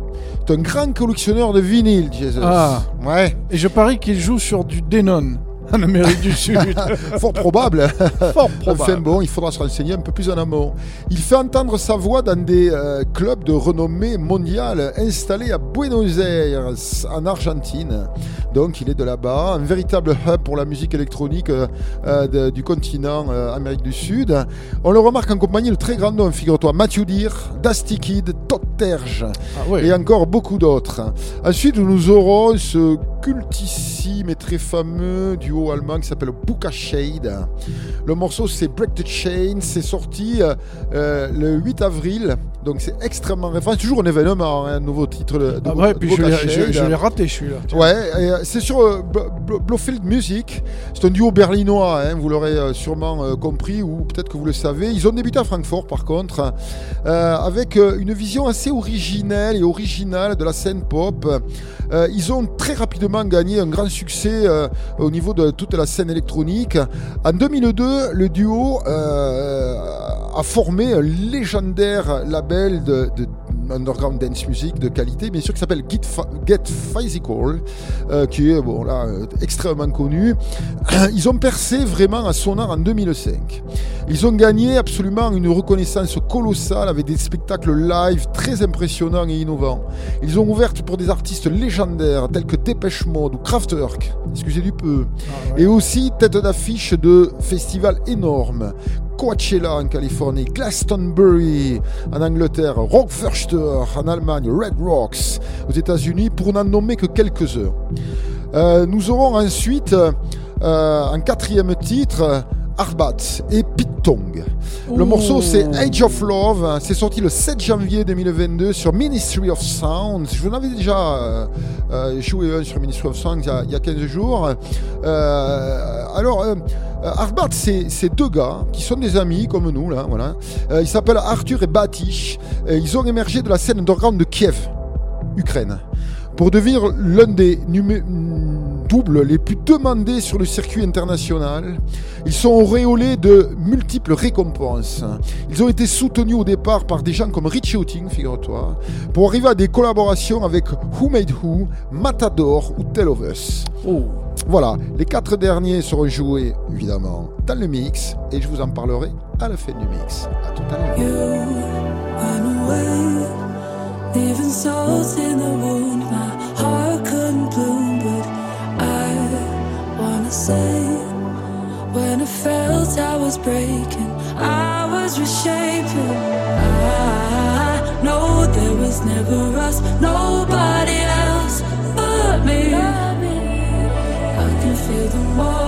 C'est un grand collectionneur de vinyle, Jesus. Ah. Ouais. Et je parie qu'il joue sur du Denon en Amérique du Sud. Fort probable. Fort Enfin probable. bon, il faudra se renseigner un peu plus en amont. Il fait entendre sa voix dans des euh, clubs de renommée mondiale installés à Buenos Aires, en Argentine. Donc il est de là-bas, un véritable hub pour la musique électronique euh, euh, de- du continent Amérique du Sud. On le remarque en compagnie de très grands noms, figure-toi, Matthew Deer, Dusty Kid, Terge Ah et encore beaucoup d'autres. Ensuite, nous aurons ce cultissime et très fameux duo allemand qui s'appelle Buka Shade. Le morceau c'est Break the Chain, c'est sorti euh, euh, le 8 avril, donc c'est extrêmement récent. C'est toujours un événement, hein, un nouveau titre de, Ah ouais, puis je Buka l'ai- Shade. je, l'ai raté celui-là. tiens. Ouais, euh, c'est sur euh, B- B- Blofeld Music. C'est un duo berlinois, hein, vous l'aurez sûrement euh, compris ou peut-être que vous le savez. Ils ont débuté à Francfort par contre, avec une vision assez originelle et originale de la scène pop. Ils ont très rapidement gagné un grand succès euh, au niveau de toute la scène électronique. En 2002, le duo euh, a formé un légendaire label de, de underground dance music de qualité, bien sûr, qui s'appelle Get, Get Physical, euh, qui est bon là euh, extrêmement connu. Ils ont percé vraiment à Sonar en 2005. Ils ont gagné absolument une reconnaissance colossale avec des spectacles live très impressionnants et innovants. Ils ont ouvert pour des artistes légendaires tels que Depeche Mode ou Kraftwerk, excusez du peu, Ah ouais. et aussi tête d'affiche de festivals énormes. Coachella en Californie, Glastonbury en Angleterre, Rockförster en Allemagne, Red Rocks aux États-Unis, pour n'en nommer que quelques-uns. Euh, nous aurons ensuite, euh, en quatrième titre, Arbat et Pitong. Le morceau c'est Age of Love, c'est sorti le 7 janvier 2022 sur Ministry of Sound. Je vous en avais déjà euh, euh, joué un sur Ministry of Sound il y a, il y a 15 jours. Euh, alors, Arbat, c'est deux gars qui sont des amis comme nous, là, voilà. Ils s'appellent Arthur et Batish. Ils ont émergé de la scène underground de Kiev, Ukraine, pour devenir l'un des doubles les plus demandés sur le circuit international. Ils sont auréolés de multiples récompenses. Ils ont été soutenus au départ par des gens comme Richie Houting, figure-toi, pour arriver à des collaborations avec Who Made Who, Matador ou Tell of Us. Oh. Voilà, les quatre derniers seront joués évidemment dans le mix et je vous en parlerai à la fin du mix. À tout à l'heure. the same. When I felt I was breaking, I was reshaping. I know there was never us, nobody else but me. I can feel the warmth.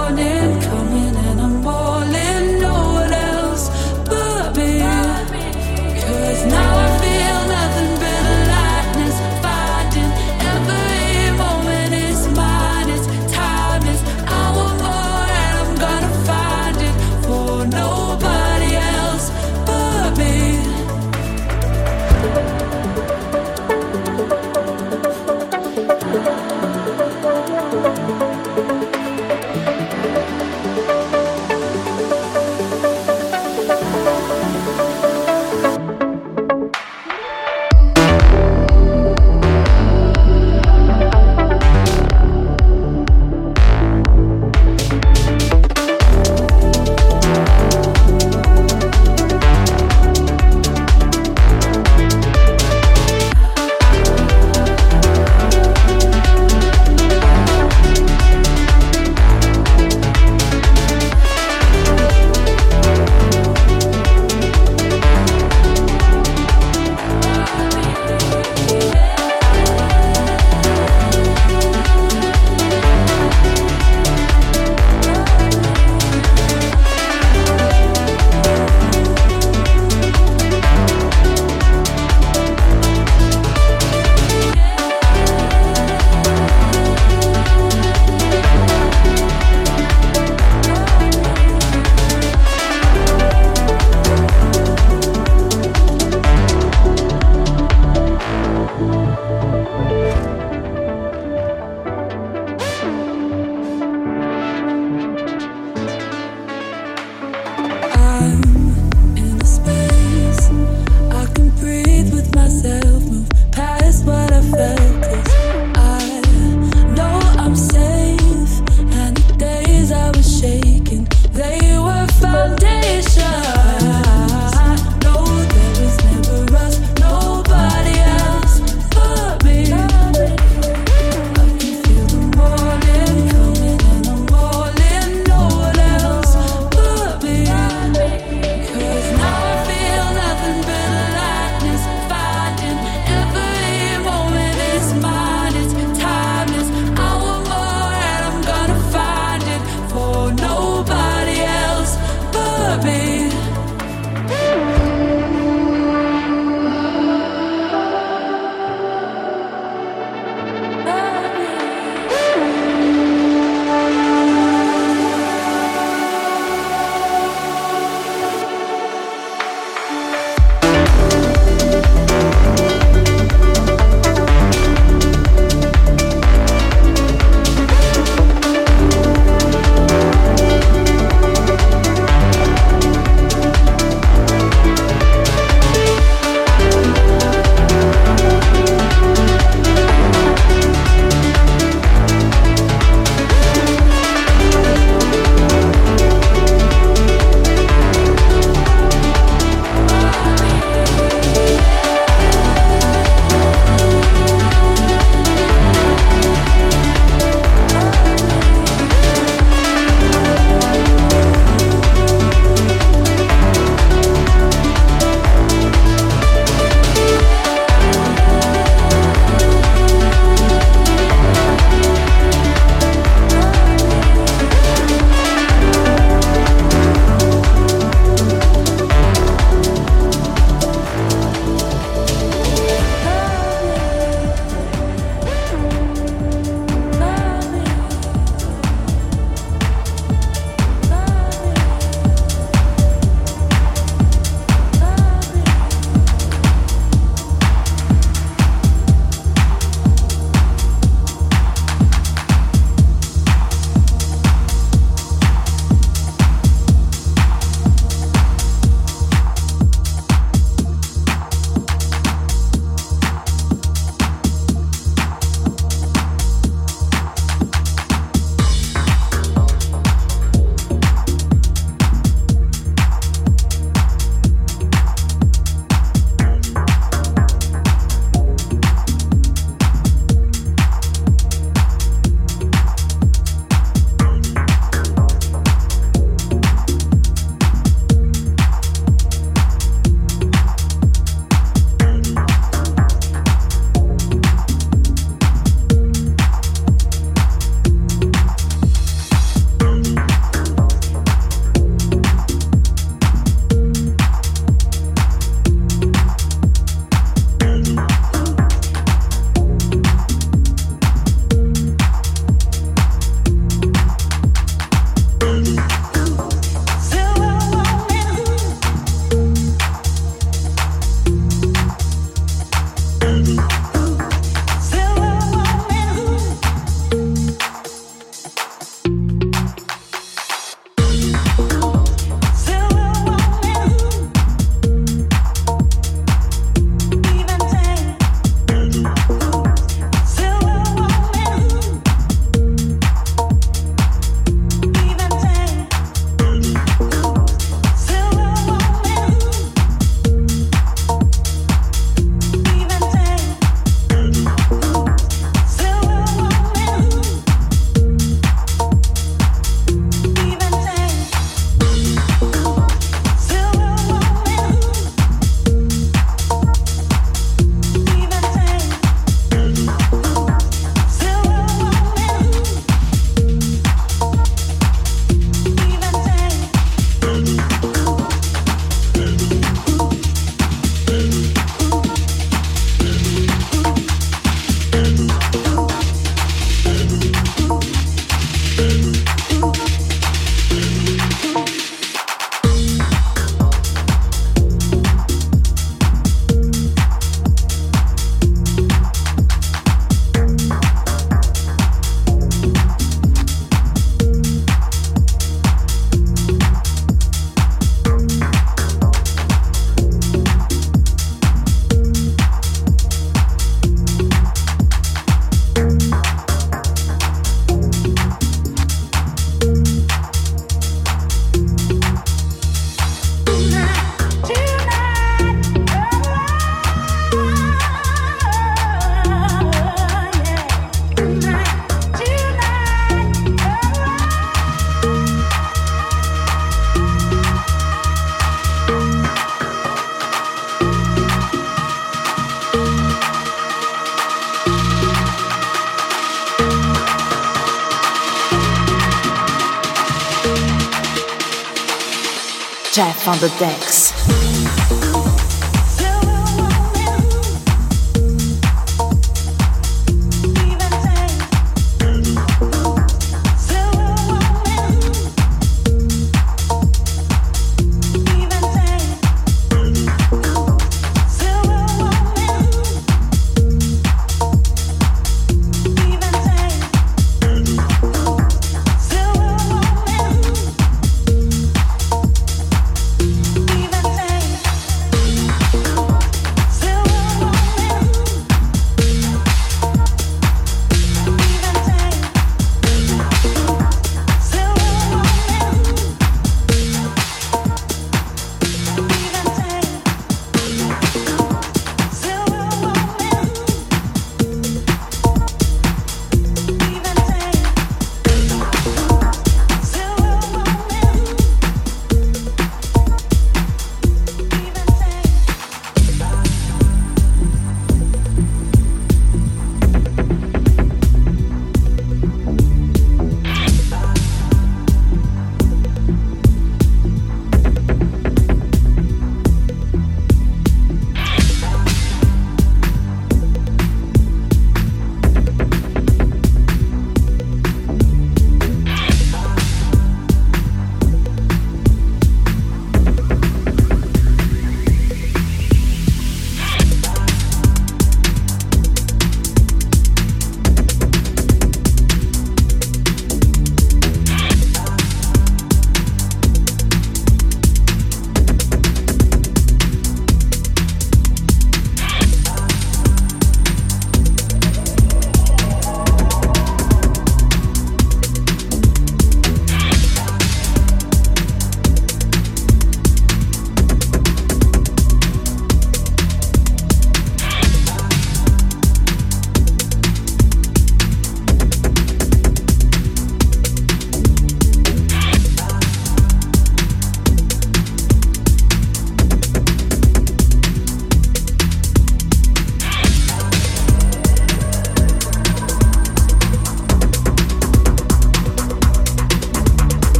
Decks.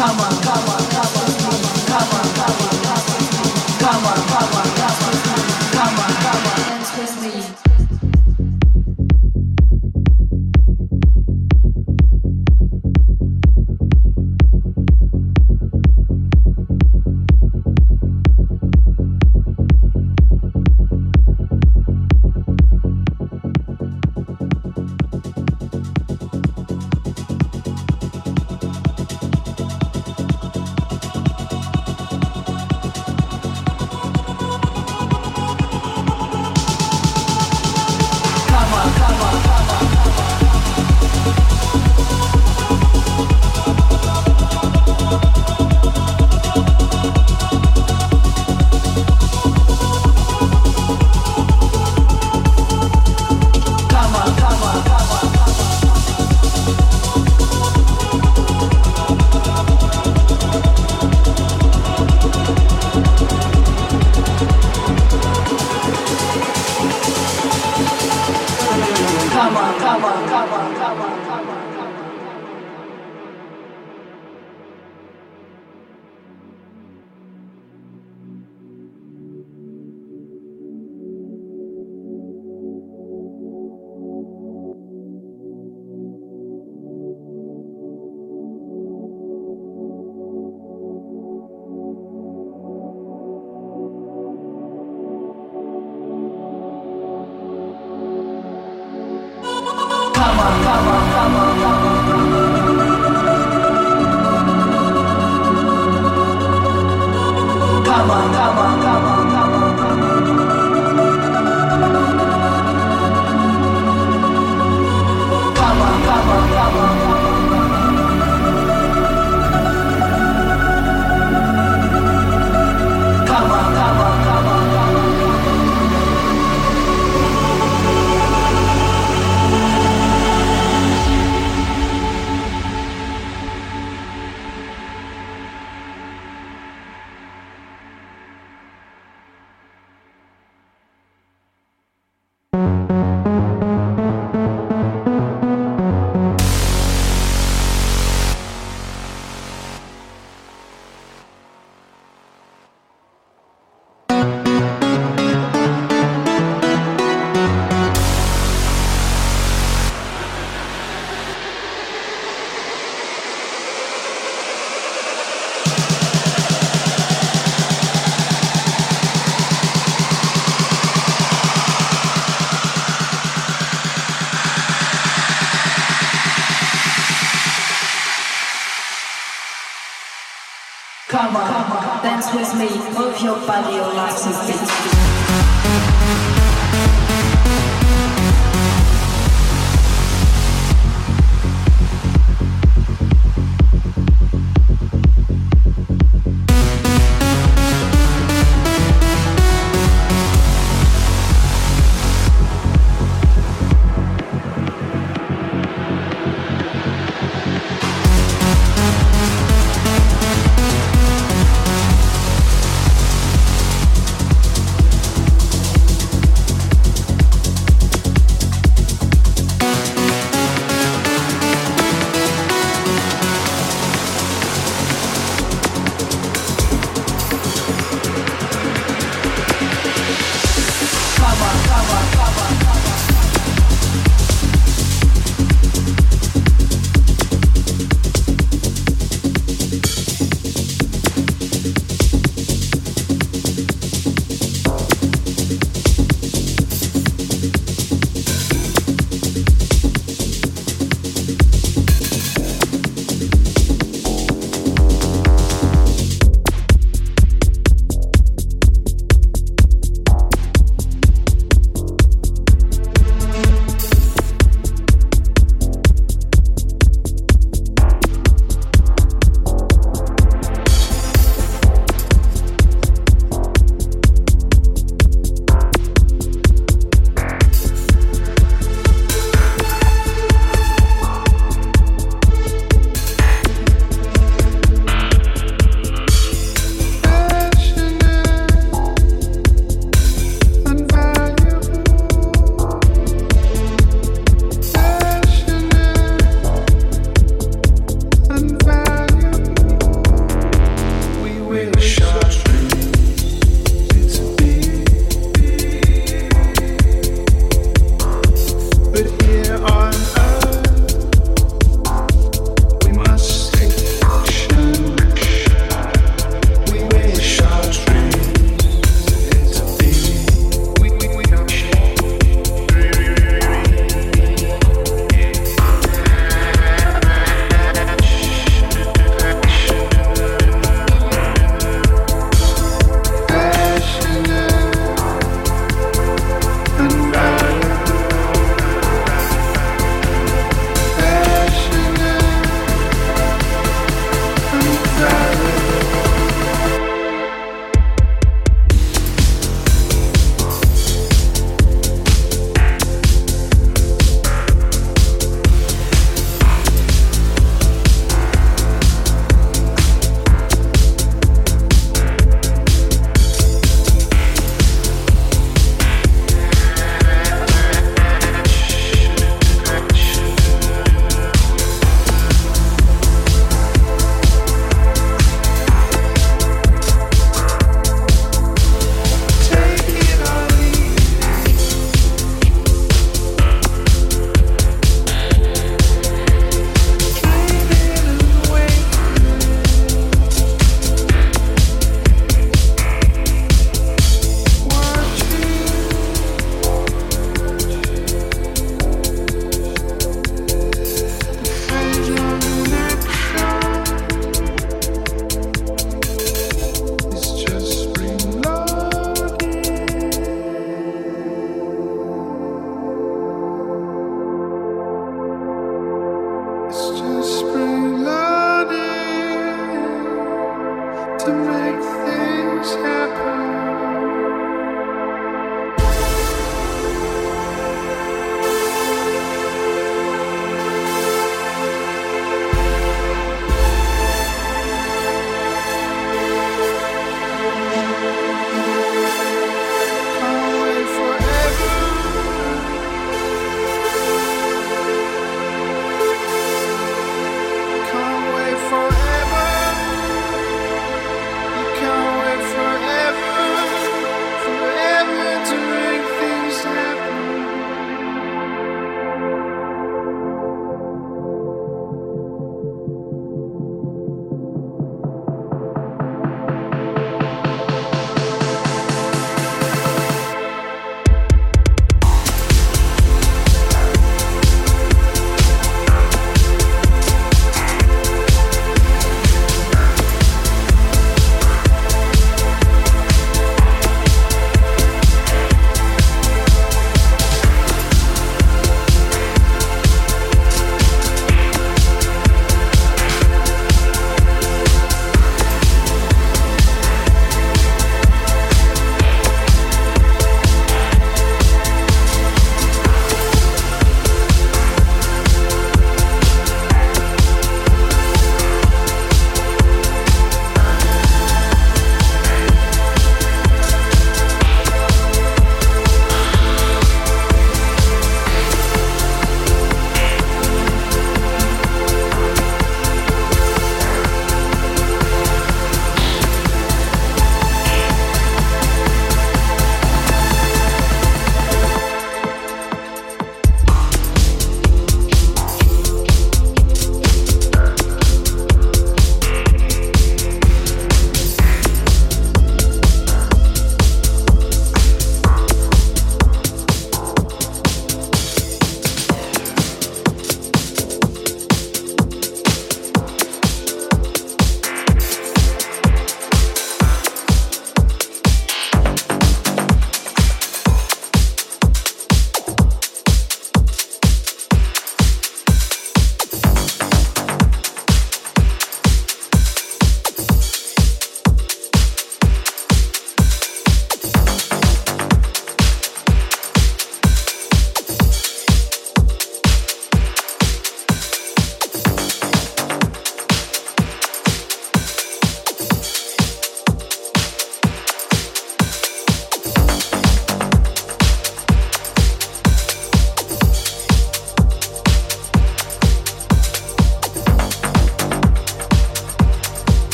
come on, come on.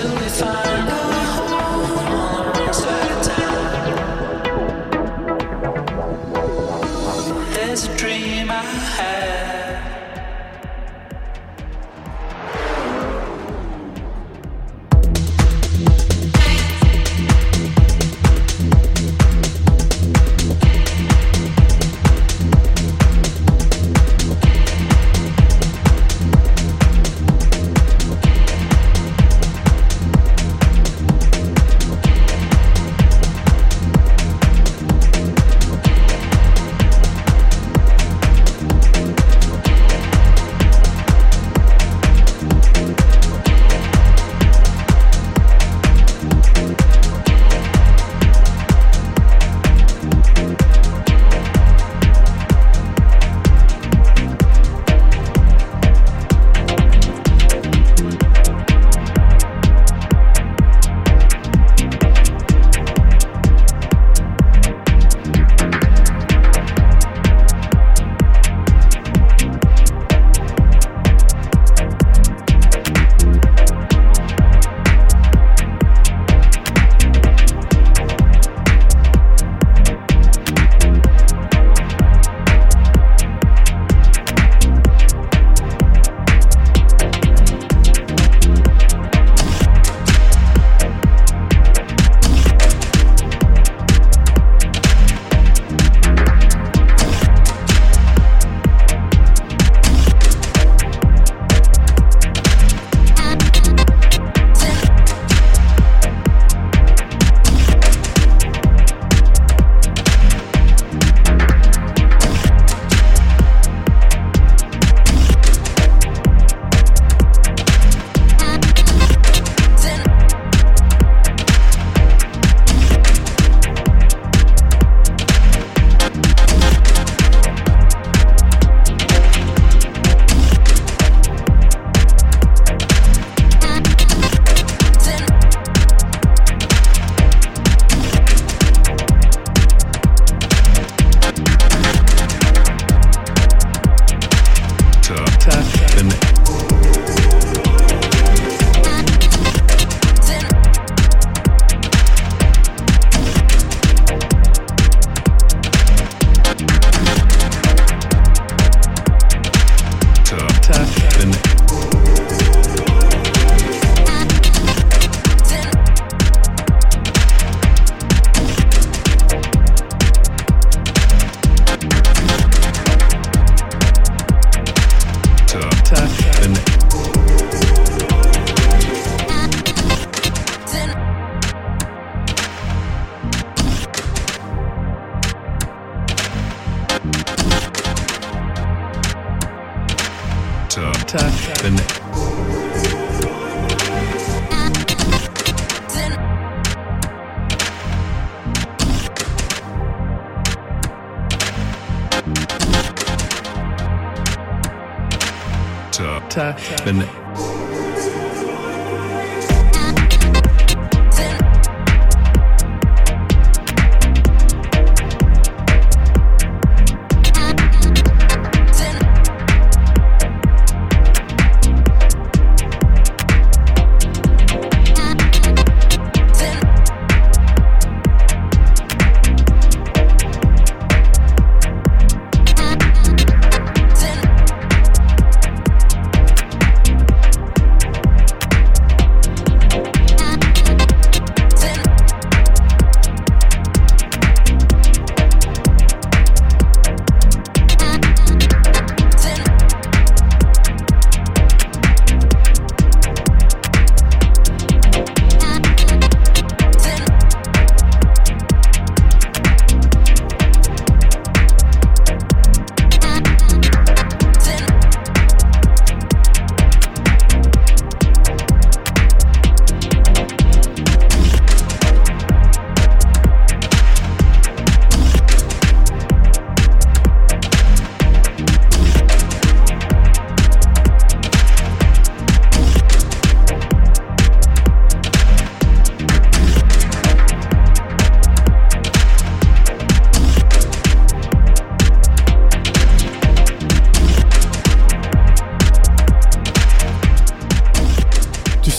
till we find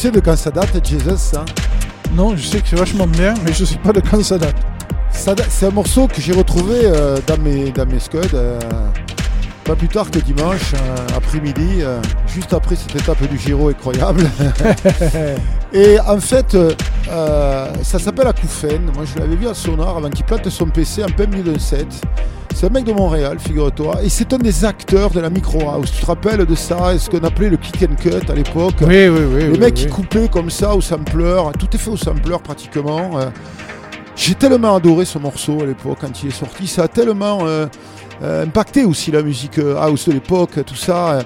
sais de quand ça date, Jesus ça Non, je sais que c'est vachement bien, mais je sais pas de quand ça date. Ça da- C'est un morceau que j'ai retrouvé euh, dans, mes, dans mes scuds, euh, pas plus tard que dimanche euh, après-midi, juste après cette étape du Giro incroyable. Et en fait, ça s'appelle Acouphène. Moi, je l'avais vu à Sonar avant qu'il plante son PC en plein milieu d'un set. C'est un mec de Montréal, figure-toi. Et c'est un des acteurs de la micro house. Tu te rappelles de ça? Ce qu'on appelait le kick and cut à l'époque. Oui, oui, oui. Les oui, mecs oui. qui coupaient comme ça au sampler. Tout est fait au sampler pratiquement. Euh, J'ai tellement adoré ce morceau à l'époque quand il est sorti. Ça a tellement euh, euh, impacté aussi la musique house de l'époque, tout ça.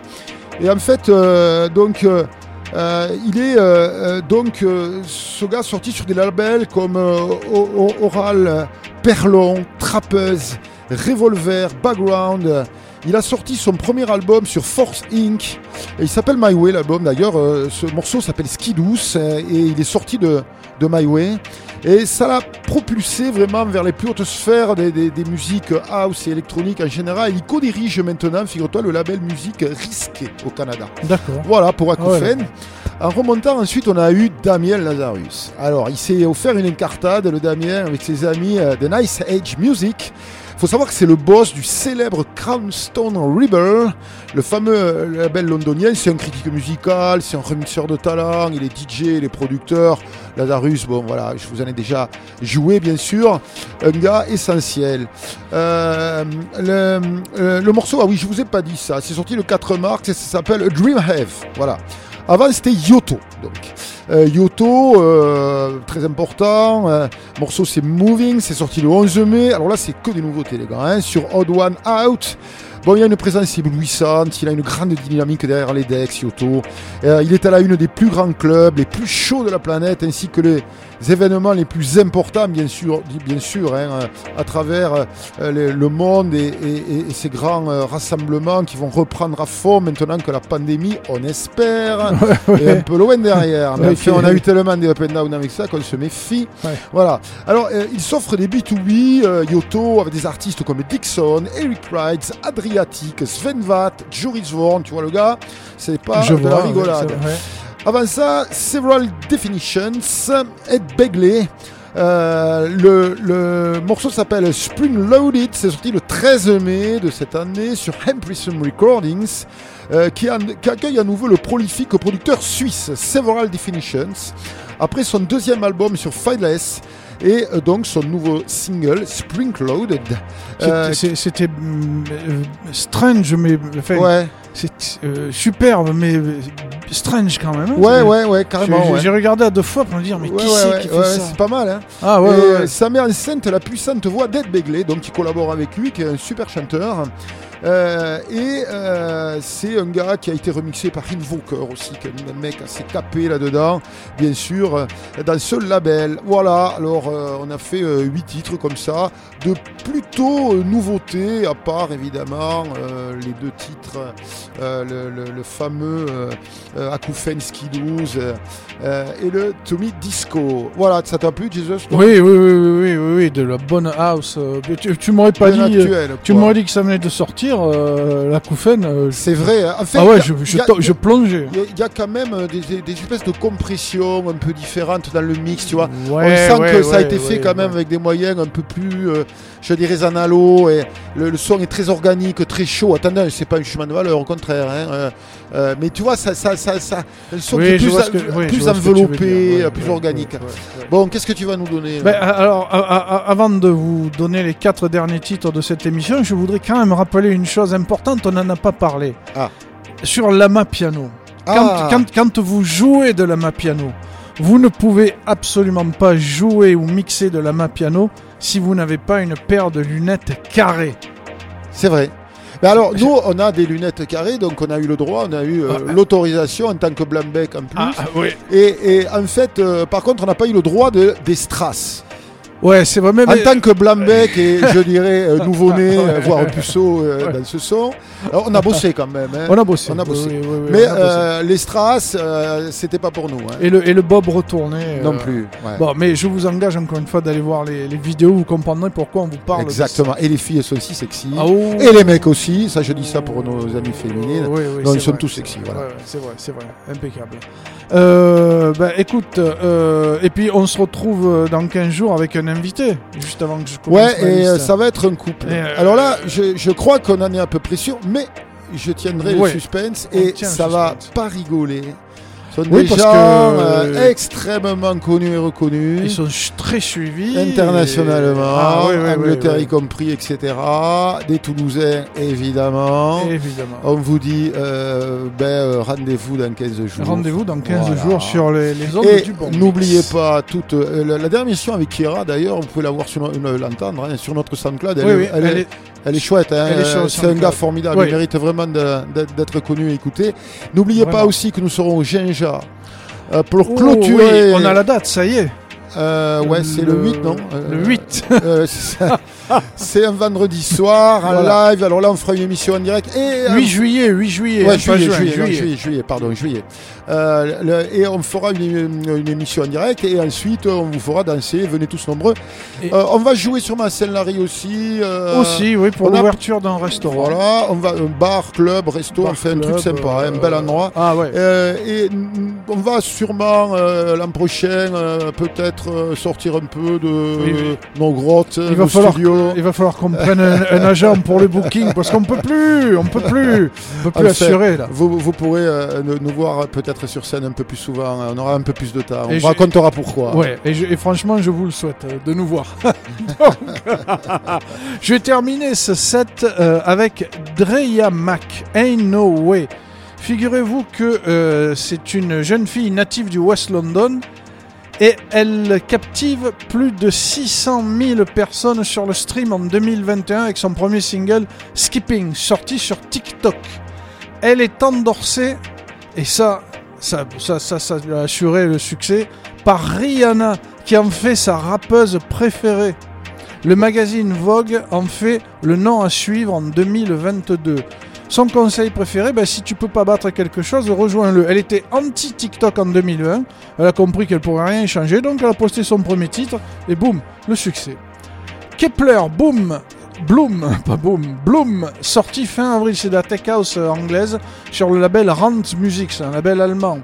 Et en fait, euh, donc, euh, il est euh, donc euh, ce gars sorti sur des labels comme Oral, Perlon, Trappeuse, Revolver, Background. Il a sorti son premier album sur Force Inc. Et il s'appelle My Way, l'album d'ailleurs. euh, ce morceau s'appelle Ski Douce euh, et il est sorti de, de My Way. Et ça l'a propulsé vraiment vers les plus hautes sphères des, des- des musiques house et électroniques en général. Il co-dirige maintenant, figure-toi, le label musique risqué au Canada. D'accord. Voilà pour Ah ouais, Acouphène. en remontant ensuite, on a eu Damien Lazarus. Alors, il s'est offert une incartade, le Damien, avec ses amis euh, de Nice Age Music. Faut savoir que c'est le boss du célèbre Crownstone Rebel, le fameux euh, label londonien. C'est un critique musical, c'est un remixeur de talent, il est DJ, il est producteur. Lazarus, bon voilà, je vous en ai déjà joué bien sûr. Un gars essentiel. Euh, le, euh, le morceau, ah oui, je vous ai pas dit ça, c'est sorti le 4 mars, et ça s'appelle Dream Have. Voilà. Avant c'était Yoto. Donc. Euh, Yoto, euh, très important. Euh, morceau c'est Moving, c'est sorti le 11 mai. Alors là c'est que des nouveautés les gars. hein, sur Odd One Out. Bon, il a une présence éblouissante, il a une grande dynamique derrière les decks, Yoto. Il est à la une des plus grands clubs, les plus chauds de la planète, ainsi que les événements les plus importants, bien sûr, bien sûr hein, euh, à travers euh, le, monde et, et- et ces grands euh, rassemblements qui vont reprendre à fond maintenant que la pandémie, on espère, est un peu loin derrière. Mais Ouais, enfin, ok. on a eu tellement de up and down avec ça qu'on se méfie. Voilà. Alors, euh, il s'offre des B2B, euh, Yoto, avec des artistes comme Dixon, Eric Wright, Adriatic, Sven Vath, Joris Vorn, tu vois le gars, c'est pas Je de la vois, rigolade. Avant ça, Several Definitions, Ed Begley. Euh, le, le morceau s'appelle Spring Loaded, c'est sorti le 13 mai de cette année sur Emprism Recordings, euh, qui, a- qui accueille à nouveau le prolifique producteur suisse Several Definitions, après son deuxième album sur Fideless, et euh, donc son nouveau single Spring Loaded. Euh, C'était mm, euh, strange, mais enfin, Ouais. C'est euh, superbe, mais strange quand même. hein. Ouais, ouais, ouais, carrément, J'ai ouais. regardé à deux fois pour me dire, mais Ouais, qui ouais, c'est qui fait ça C'est pas mal, hein. Ah ouais, Et, euh, en scène la puissante voix d'Ed Begley, donc qui collabore avec lui, qui est un super chanteur. Euh, et euh, c'est un gars qui a été remixé par Invoker aussi, qui est un mec assez capé là-dedans, bien sûr, euh, dans ce label. Voilà, alors on a fait huit titres comme ça, de plutôt nouveautés, à part évidemment les deux titres, le, le- le fameux euh, euh, Akoufen euh, euh, et le Tommy Disco. Voilà, ça t'a plu, Jesus Oui, oui, oui, oui, oui, oui, de la bonne house. euh, tu tu m'aurais pas Bien dit, euh, actuel, tu m'aurais dit que ça venait de sortir, euh, la couffaine. euh, je- C'est vrai. hein. En fait, ah ouais, a- je, je, y a- to- je plongeais. Il y a- il y, a quand même euh, des, espèces de compressions un peu différentes dans le mix, tu vois. Ouais, On sent ouais, que ça a été fait quand même avec des moyens un peu plus, euh, je dirais, analo. Et le, le son est très organique, très chaud. Attendez, c'est pas un chemin de valeur, au contraire. hein, euh, euh, mais tu vois, ça, ça, ça, ça, le son Oui, est plus, que- oui, enveloppé, dire, ouais, plus ouais, organique. ouais. Bon, qu'est-ce que tu vas nous donner Ben, alors, avant de vous donner les quatre derniers titres de cette émission, je voudrais quand même rappeler une chose importante, on n'en a pas parlé. Ah. Sur l'ama piano. Quand, Ah. quand, quand vous jouez de l'ama piano, vous ne pouvez absolument pas jouer ou mixer de l'ama piano si vous n'avez pas une paire de lunettes carrées. C'est vrai. Mais alors, nous, on a des lunettes carrées, donc on a eu le droit, on a eu euh, l'autorisation en tant que Blambec en plus. Ah, ah, oui. Et, et en fait, euh, par contre, on n'a pas eu le droit de, des strass. Ouais, c'est vrai. Mais, En mais- tant que Blambec et je dirais euh, nouveau-né, euh, voire puceau euh, dans ce son, alors, on a bossé quand même. hein. On a bossé. On a bossé. Oui, oui, oui, Mais a bossé. euh, les strass, c'était pas pour nous. hein. Et le, et le bob retourné. Non plus. ouais. Bon, mais je vous engage encore une fois d'aller voir les, les vidéos, vous comprendrez pourquoi on vous parle. de Exactement. Et les filles sont aussi sexy. Ah, oh. Et les mecs aussi. Ça, je dis ça pour nos amis féminines. Oui, oui, non, ils sont vrai, tous c'est sexy. Voilà. Ouais, c'est vrai, c'est vrai, impeccable. Bah, écoute, et puis on se retrouve dans 15 jours avec un invité, juste avant que je commence Ouais, et euh, ça va être un couple. Euh, Alors là, je, je crois qu'on en est à peu près sûr, mais je tiendrai Ouais, le suspense on et ça va pas rigoler. Sont Oui, des gens que- euh, extrêmement connus et reconnus. Ils sont très suivis. Internationalement, et- Ah, oui, oui, oui, Angleterre y compris, etc. Des Toulousains, évidemment. Évidemment. On vous dit euh, ben, euh, rendez-vous dans 15 jours. Rendez-vous dans 15 Voilà. jours sur les, les ondes Et du bon. n'oubliez pas toute euh, la, la dernière mission avec Kira d'ailleurs, vous pouvez la voir sur no- euh, l'entendre hein, sur notre SoundCloud. Elle, elle, est- elle est chouette. hein, elle est sur euh, C'est un gars formidable. Oui. Il mérite vraiment d'être connu et écouté. N'oubliez pas aussi que nous serons au Ginja euh, pour Oh, clôturer. oui, on a la date, ça y est. Euh, ouais, c'est le, Le- 8, non le Euh, 8. euh, c'est ça. c'est un vendredi soir, en Voilà. live. Alors là, on fera une émission en direct. Et, euh, 8 juillet, 8 juillet. Ouais, hein, juillet, juin, juillet, juillet, juillet, pardon, juillet. Euh, le- et on fera une, une- une émission en direct et ensuite on vous fera danser, venez tous nombreux. Euh, on va jouer sur ma scène Larry aussi. euh, Aussi, oui, pour l'ouverture d'un restaurant. Voilà, on va un bar, club, resto, Bar, on fait un truc sympa, euh, un bel endroit. Ah ouais. Euh, et on va sûrement euh, l'an prochain euh, peut-être euh, sortir un peu de Oui, oui. nos grottes, Il va, nos falloir, studios. Il va falloir qu'on prenne un, un agent pour le booking parce qu'on peut plus, on peut plus, on peut plus assurer là. Vous, vous pourrez euh, nous, voir peut-être sur scène un peu plus souvent, on aura un peu plus de temps, on vous racontera pourquoi. Ouais, et, je- et franchement, je vous le souhaite euh, de nous voir. Donc, je vais terminer ce set euh, avec Dreya Mac, Ain't No Way. Figurez-vous que c'est une jeune fille native du West London et elle captive plus de 600 000 personnes sur le stream en 2021 avec son premier single Skipping, sorti sur TikTok. Elle est endorsée, et ça, ça, lui a assuré le succès, par Rihanna, qui en fait sa rappeuse préférée. Le magazine Vogue en fait le nom à suivre en 2022. Son conseil préféré, ben, si tu peux pas battre quelque chose, rejoins-le. Elle était anti-TikTok en 2020. Elle a compris qu'elle pourrait rien y changer, donc elle a posté son premier titre et boum, le succès. Kepler, boom, Bloom, pas boom, Bloom, sorti fin avril, c'est de la tech house anglaise sur le label Rant Music, c'est un label allemand.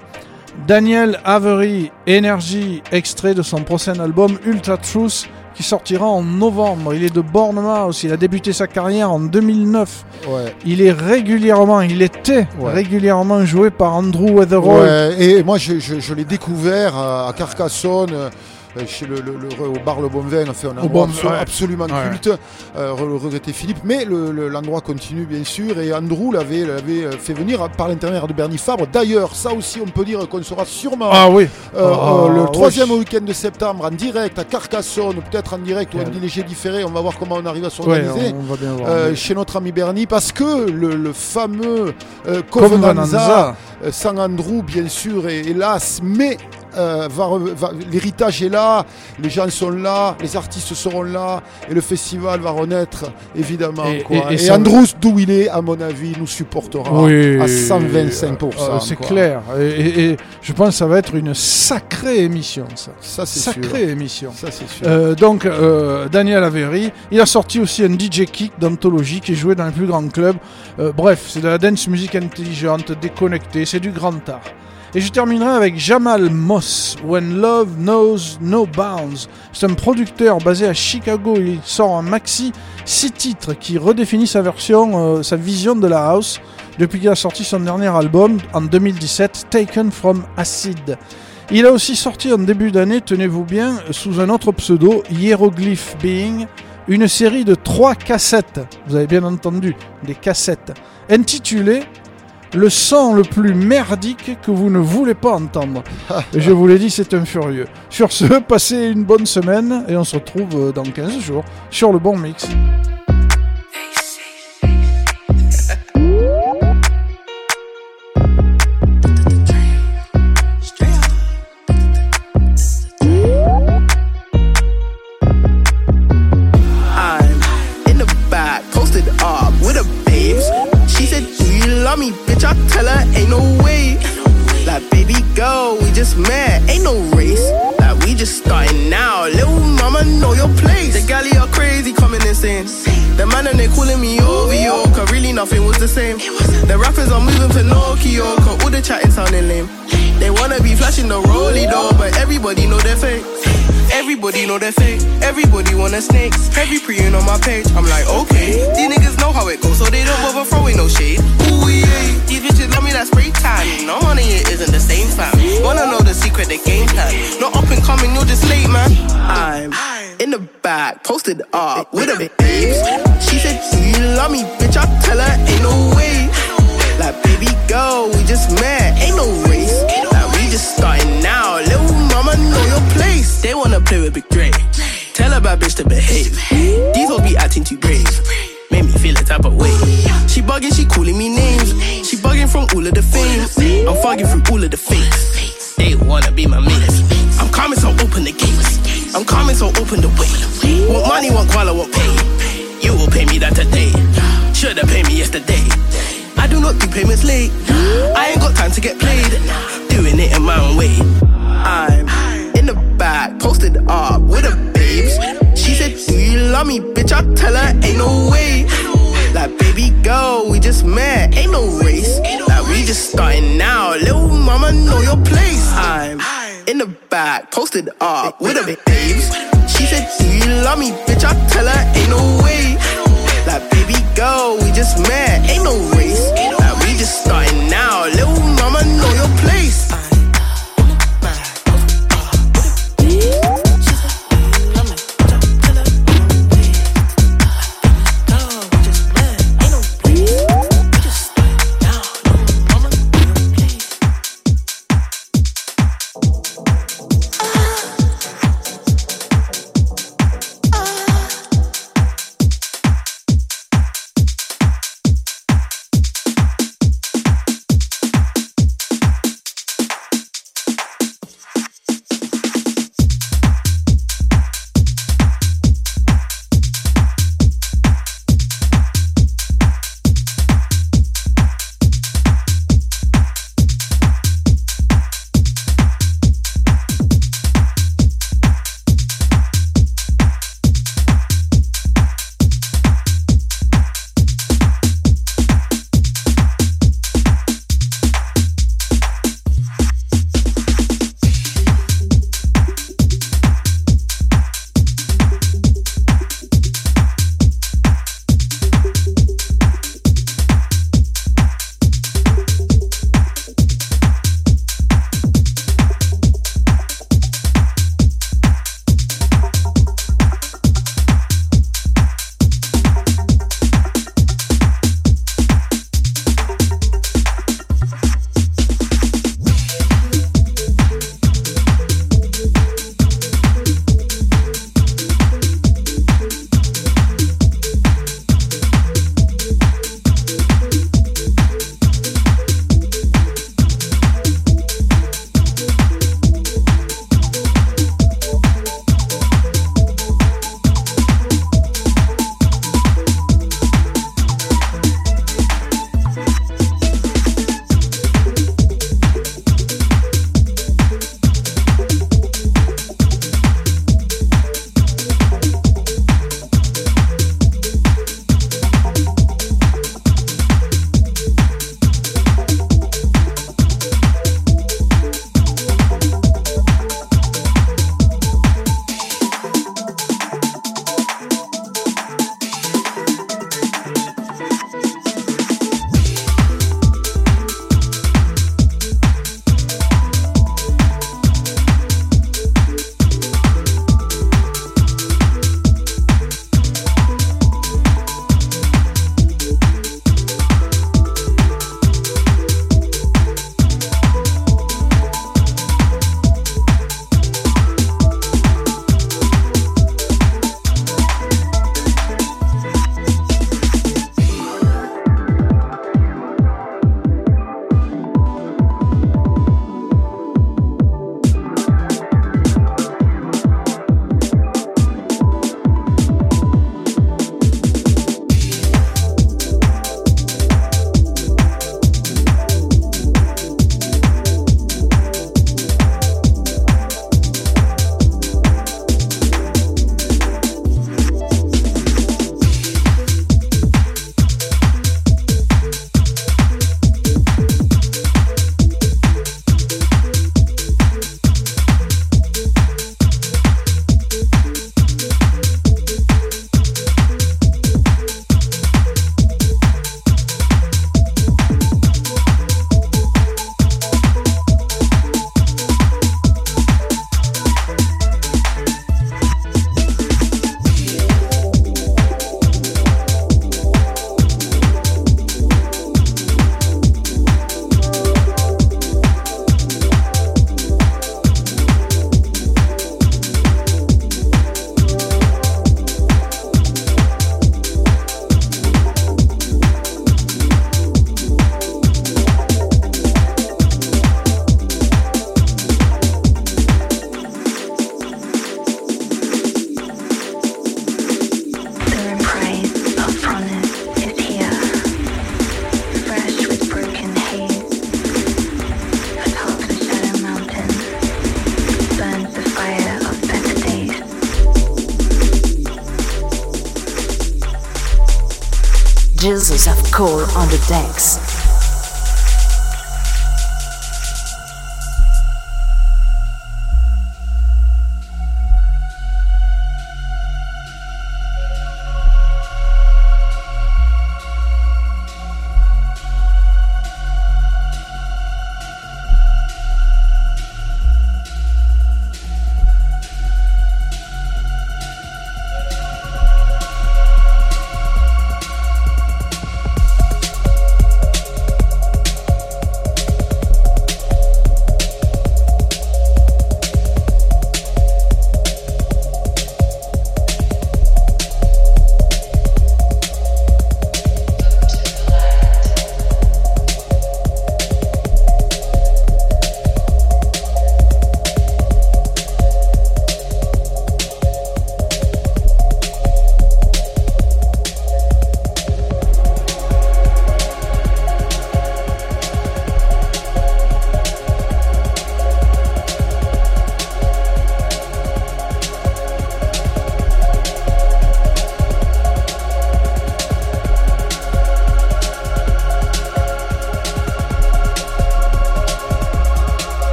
Daniel Avery, Energy, extrait de son prochain album Ultra Truth qui sortira en novembre. Il est de Bournemouth, il a débuté sa carrière en 2009. Ouais. Il est régulièrement, il était Ouais. régulièrement joué par Andrew Weatherall. Ouais, et moi je, je- je l'ai découvert euh, à Carcassonne. Euh, chez le, le- le- au bar Le Bon Vin, enfin, un endroit Bon- abso- ouais. absolument Ouais. culte. Euh, re- regretter Philippe, mais le- le- l'endroit continue bien sûr. Et Andrew l'avait l'avait, euh, fait venir par l'intermédiaire de Bernie Fabre. D'ailleurs, ça aussi, on peut dire qu'on sera sûrement Ah oui. euh, Ah, le oui. troisième week-end de septembre en direct à Carcassonne, peut-être en direct ou en léger différé. On va voir comment on arrive à s'organiser. Euh, chez notre ami Bernie parce que le, fameux Covenanza. Covenanza, sans Andrew bien sûr et hélas mais euh, va re- va- l'héritage est là les gens sont là les artistes seront là et le festival va renaître évidemment Et- quoi. et- et et, ça- Andrews d'où il est à mon avis nous supportera Oui, à 125% euh, c'est clair. Et, je pense que ça va être une sacrée émission, ça. ça c'est Sacrée sûr émission. ça c'est sûr Euh, donc, euh, Daniel Avery, il a sorti aussi un DJ Kick d'anthologie qui est joué dans les plus grands clubs. Bref, c'est de la dance music intelligente, déconnectée, c'est du grand art. Et je terminerai avec Jamal Moss, When Love Knows No Bounds. C'est un producteur basé à Chicago. Il sort un maxi, six titres qui redéfinit sa version, euh, sa vision de la house depuis qu'il a sorti son dernier album en 2017, Taken from Acid. Il a aussi sorti en début d'année, tenez-vous bien, sous un autre pseudo, Hieroglyph Being, une série de trois cassettes, vous avez bien entendu, des cassettes, intitulées Le son le plus merdique que vous ne voulez pas entendre. Et je vous l'ai dit, c'est un furieux. Sur ce, passez une bonne semaine et on se retrouve euh, dans 15 jours sur le bon mix. Love me, bitch? I tell her, Ain't no way. Like, baby girl, we just met, ain't no race. Like, we just starting now. Little mama, know your place. The galley are crazy, coming insane. The man and they calling me OVO, cause really nothing was the same. The rappers are moving Pinocchio, cause all the chatting sounding lame. They wanna be flashing the rollie though, but everybody know they're. Everybody know they're fake. Everybody wanna snakes. Heavy preying on my page. I'm like, okay. These niggas know how it goes, so they don't bother throwing no shade. Ooh, yeah. These bitches love me that spray tan. No one of it isn't the same fam. Wanna know the secret, the game plan. Not up and coming, you're just late, man. I'm in the back, posted up with a babes. She said, you love me, bitch? I tell her, Ain't no way. Like, baby girl, we just met, ain't no race. Like, we just starting now. Little mama, know your place. They wanna play with Big Dre. Tell a bad bitch to behave. These hoes be acting too brave. Made me feel a type of way. She bugging, she calling me names. She bugging from all of the fame. I'm fucking through all of the fakes. They wanna be my mates. I'm coming, so open the gates. I'm coming, so open the way. Want money, want qual, I want pay. You will pay me that today. Shoulda paid me yesterday. I do not do payments late. I ain't got time to get played. Doing it in my own way. The back, posted up with the babes. She said, Do you love me, bitch? I tell her, Ain't no way. Like, baby girl, we just met, ain't no race. Like, we just starting now. Little mama, know your place. I'm in the back, posted up with the babes. She said, Do you love me, bitch? I tell her, Ain't no way. Like, baby girl, we just met, ain't no race. Like, we just starting now. Little Jesus of Cole on the decks.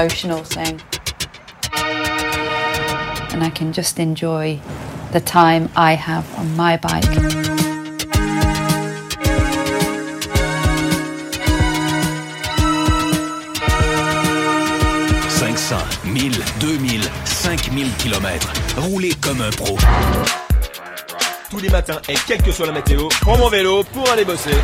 Emotional thing. And I can just enjoy the time I have on my bike. 500, 1000, 2000, 5000 km. Roulez comme un pro. Tous les matins et quelle que soit la météo, prends mon vélo pour aller bosser.